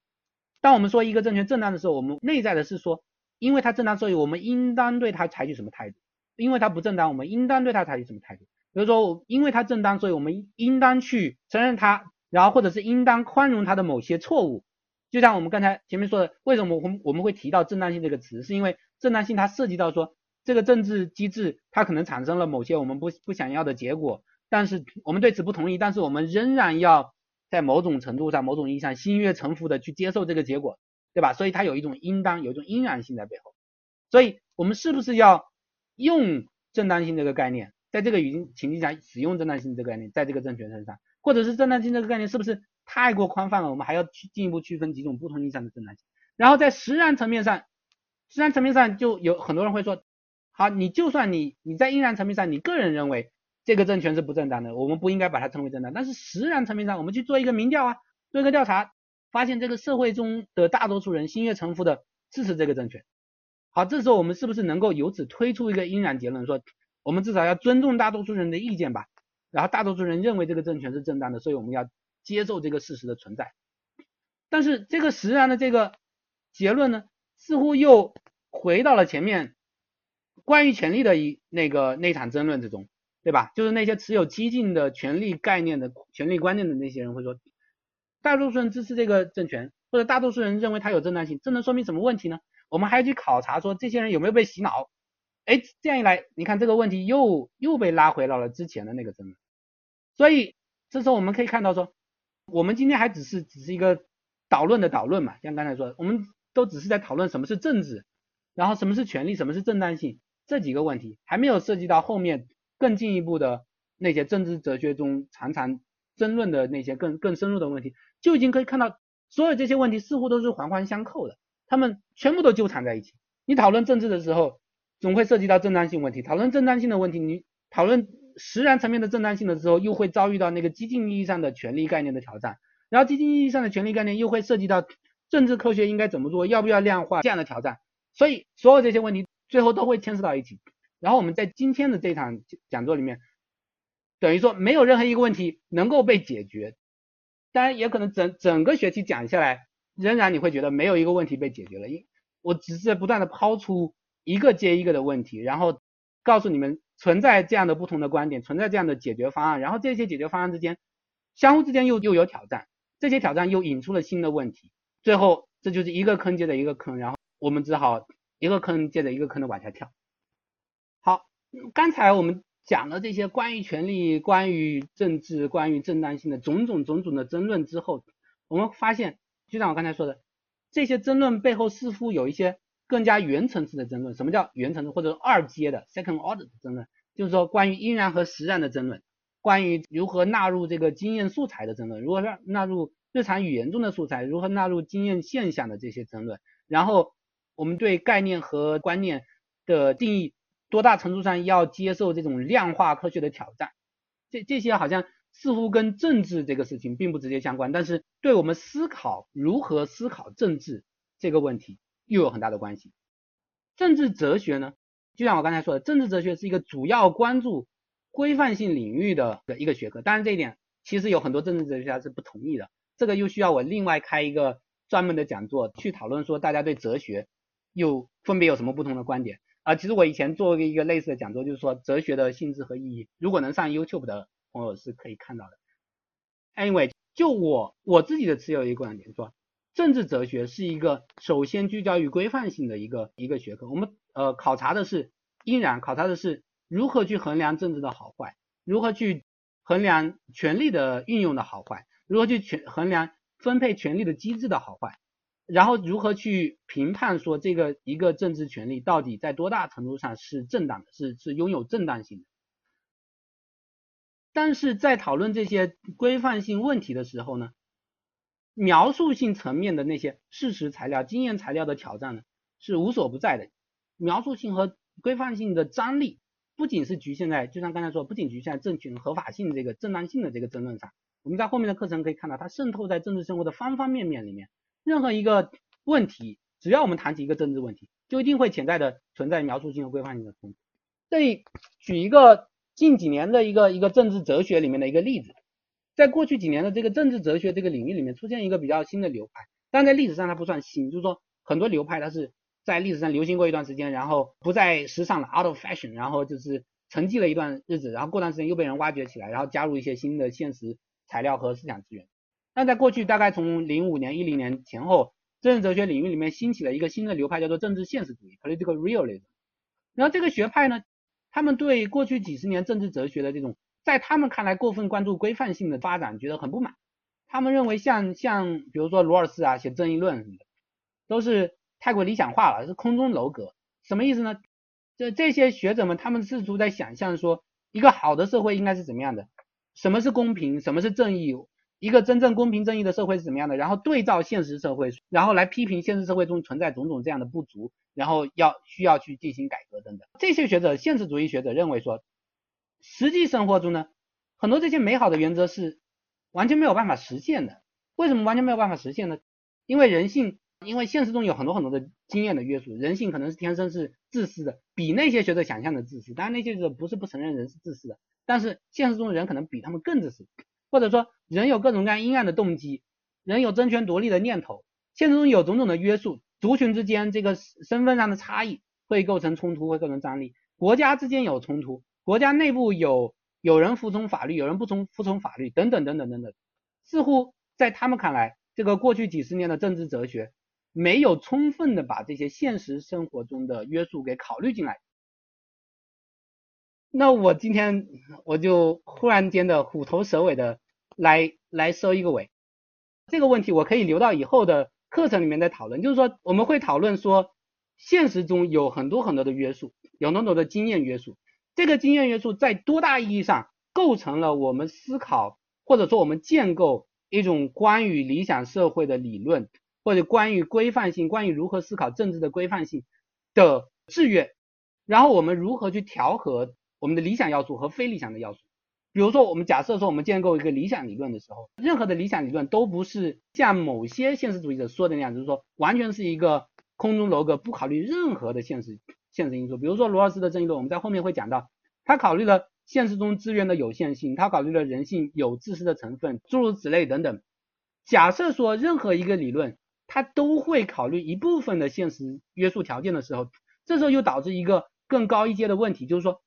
当我们说一个政权正当的时候，我们内在的是说，因为它正当，所以我们应当对它采取什么态度？因为它不正当，我们应当对它采取什么态度？比如说，因为它正当，所以我们应当去承认它，然后或者是应当宽容它的某些错误。就像我们刚才前面说的，为什么我们我们会提到正当性这个词，是因为正当性它涉及到说这个政治机制它可能产生了某些我们不不想要的结果，但是我们对此不同意，但是我们仍然要在某种程度上、某种意义上心悦诚服的去接受这个结果，对吧？所以它有一种应当，有一种应然性在背后。所以我们是不是要用正当性这个概念？在这个语境情境下使用正当性这个概念，在这个政权身上，或者是正当性这个概念是不是太过宽泛了？我们还要去进一步区分几种不同意义上的正当性。然后在实然层面上，实然层面上就有很多人会说，好，你就算你你在应然层面上，你个人认为这个政权是不正当的，我们不应该把它称为正当。但是实然层面上，我们去做一个民调啊，做一个调查，发现这个社会中的大多数人心悦诚服的支持这个政权。好，这时候我们是不是能够由此推出一个应然结论，说？我们至少要尊重大多数人的意见吧，然后大多数人认为这个政权是正当的，所以我们要接受这个事实的存在。但是这个实然的这个结论呢，似乎又回到了前面关于权力的一那个那场争论之中，对吧？就是那些持有激进的权力概念的权力观念的那些人会说，大多数人支持这个政权，或者大多数人认为它有正当性，这能说明什么问题呢？我们还要去考察说这些人有没有被洗脑。哎，这样一来，你看这个问题又又被拉回到了之前的那个争论，所以这时候我们可以看到说，我们今天还只是只是一个导论的导论嘛，像刚才说，我们都只是在讨论什么是政治，然后什么是权利，什么是正当性这几个问题，还没有涉及到后面更进一步的那些政治哲学中常常争论的那些更更深入的问题，就已经可以看到，所有这些问题似乎都是环环相扣的，他们全部都纠缠在一起。你讨论政治的时候，总会涉及到正当性问题，讨论正当性的问题，你讨论实然层面的正当性的时候，又会遭遇到那个激进意义上的权利概念的挑战，然后激进意义上的权利概念又会涉及到政治科学应该怎么做，要不要量化这样的挑战，所以所有这些问题最后都会牵涉到一起。然后我们在今天的这场讲座里面，等于说没有任何一个问题能够被解决，当然也可能整整个学期讲下来，仍然你会觉得没有一个问题被解决了，因我只是在不断的抛出。一个接一个的问题，然后告诉你们存在这样的不同的观点，存在这样的解决方案，然后这些解决方案之间相互之间又又有挑战，这些挑战又引出了新的问题，最后这就是一个坑接着一个坑，然后我们只好一个坑接着一个坑的往下跳。好，刚才我们讲了这些关于权力、关于政治、关于正当性的种种种种的争论之后，我们发现，就像我刚才说的，这些争论背后似乎有一些。更加原层次的争论，什么叫原层次？或者二阶的 second order 的争论？就是说关于应然和实然的争论，关于如何纳入这个经验素材的争论，如何让纳入日常语言中的素材，如何纳入经验现象的这些争论，然后我们对概念和观念的定义，多大程度上要接受这种量化科学的挑战，这这些好像似乎跟政治这个事情并不直接相关，但是对我们思考如何思考政治这个问题又有很大的关系。政治哲学呢，就像我刚才说的，政治哲学是一个主要关注规范性领域的的一个学科，当然这一点其实有很多政治哲学家是不同意的。这个又需要我另外开一个专门的讲座去讨论，说大家对哲学又分别有什么不同的观点啊？其实我以前做过一个类似的讲座，就是说哲学的性质和意义，如果能上 YouTube 的朋友是可以看到的。Anyway，就我我自己的持有一个观点，说政治哲学是一个首先聚焦于规范性的一个一个学科。我们呃考察的是依然考察的是如何去衡量政治的好坏，如何去衡量权力的运用的好坏。如何去权衡量分配权力的机制的好坏，然后如何去评判说这个一个政治权利到底在多大程度上是正当的，是是拥有正当性的。但是在讨论这些规范性问题的时候呢，描述性层面的那些事实材料、经验材料的挑战呢是无所不在的。描述性和规范性的张力不仅是局限在，就像刚才说，不仅局限在政权合法性这个正当性的这个争论上。我们在后面的课程可以看到，它渗透在政治生活的方方面面里面。任何一个问题，只要我们谈起一个政治问题，就一定会潜在的存在描述性和规范性的冲突。这里举一个近几年的一个一个政治哲学里面的一个例子，在过去几年的这个政治哲学这个领域里面，出现一个比较新的流派，但在历史上它不算新，就是说很多流派它是在历史上流行过一段时间，然后不再时尚了，out of fashion，然后就是沉寂了一段日子，然后过段时间又被人挖掘起来，然后加入一些新的现实。材料和思想资源。那在过去大概从零五年、一零年前后，政治哲学领域里面兴起了一个新的流派，叫做政治现实主义 （Political Realism）。然后这个学派呢，他们对过去几十年政治哲学的这种，在他们看来过分关注规范性的发展，觉得很不满。他们认为像像比如说罗尔斯啊写正义论什么的，都是太过理想化了，是空中楼阁。什么意思呢？这这些学者们他们试图在想象说，一个好的社会应该是怎么样的？什么是公平？什么是正义？一个真正公平正义的社会是怎么样的？然后对照现实社会，然后来批评现实社会中存在种种这样的不足，然后要需要去进行改革等等。这些学者，现实主义学者认为说，实际生活中呢，很多这些美好的原则是完全没有办法实现的。为什么完全没有办法实现呢？因为人性，因为现实中有很多很多的经验的约束，人性可能是天生是自私的，比那些学者想象的自私。当然，那些学者不是不承认人是自私的。但是现实中的人可能比他们更自私，或者说人有各种各样阴暗的动机，人有争权夺利的念头，现实中有种种的约束，族群之间这个身份上的差异会构成冲突，会构成张力，国家之间有冲突，国家内部有有人服从法律，有人不从服从法律等等等等等等，似乎在他们看来，这个过去几十年的政治哲学没有充分的把这些现实生活中的约束给考虑进来。那我今天我就忽然间的虎头蛇尾的来来收一个尾，这个问题我可以留到以后的课程里面再讨论。就是说我们会讨论说，现实中有很多很多的约束，有很多的经验约束，这个经验约束在多大意义上构成了我们思考或者说我们建构一种关于理想社会的理论，或者关于规范性、关于如何思考政治的规范性的制约，然后我们如何去调和。我们的理想要素和非理想的要素，比如说，我们假设说我们建构一个理想理论的时候，任何的理想理论都不是像某些现实主义者说的那样，就是说完全是一个空中楼阁，不考虑任何的现实现实因素。比如说罗尔斯的正义论，我们在后面会讲到，他考虑了现实中资源的有限性，他考虑了人性有自私的成分，诸如此类等等。假设说任何一个理论，它都会考虑一部分的现实约束条件的时候，这时候又导致一个更高一阶的问题，就是说。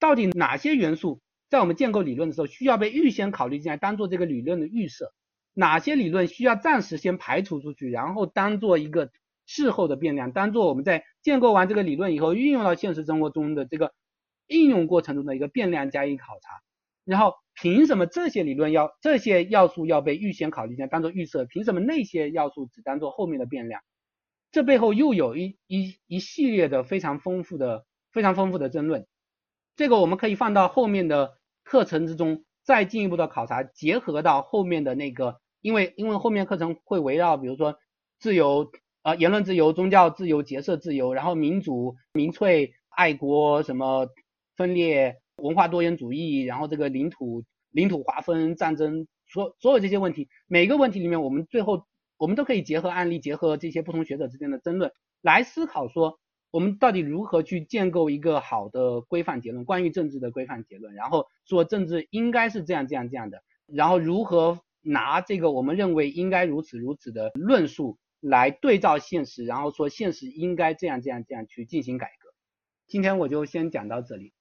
到底哪些元素在我们建构理论的时候需要被预先考虑进来，当做这个理论的预设？哪些理论需要暂时先排除出去，然后当做一个事后的变量，当做我们在建构完这个理论以后运用到现实生活中的这个应用过程中的一个变量加以考察？然后凭什么这些理论要这些要素要被预先考虑进来当做预设？凭什么那些要素只当做后面的变量？这背后又有一一一系列的非常丰富的非常丰富的争论。这个我们可以放到后面的课程之中，再进一步的考察，结合到后面的那个因为因为后面课程会围绕比如说自由啊言论自由、宗教自由、结社自由，然后民主、民粹、爱国什么分裂、文化多元主义，然后这个领土领土划分、战争，所所有这些问题，每个问题里面我们最后我们都可以结合案例，结合这些不同学者之间的争论来思考说。我们到底如何去建构一个好的规范结论？关于政治的规范结论，然后说政治应该是这样这样这样的，然后如何拿这个我们认为应该如此如此的论述来对照现实，然后说现实应该这样这样这样去进行改革。今天我就先讲到这里。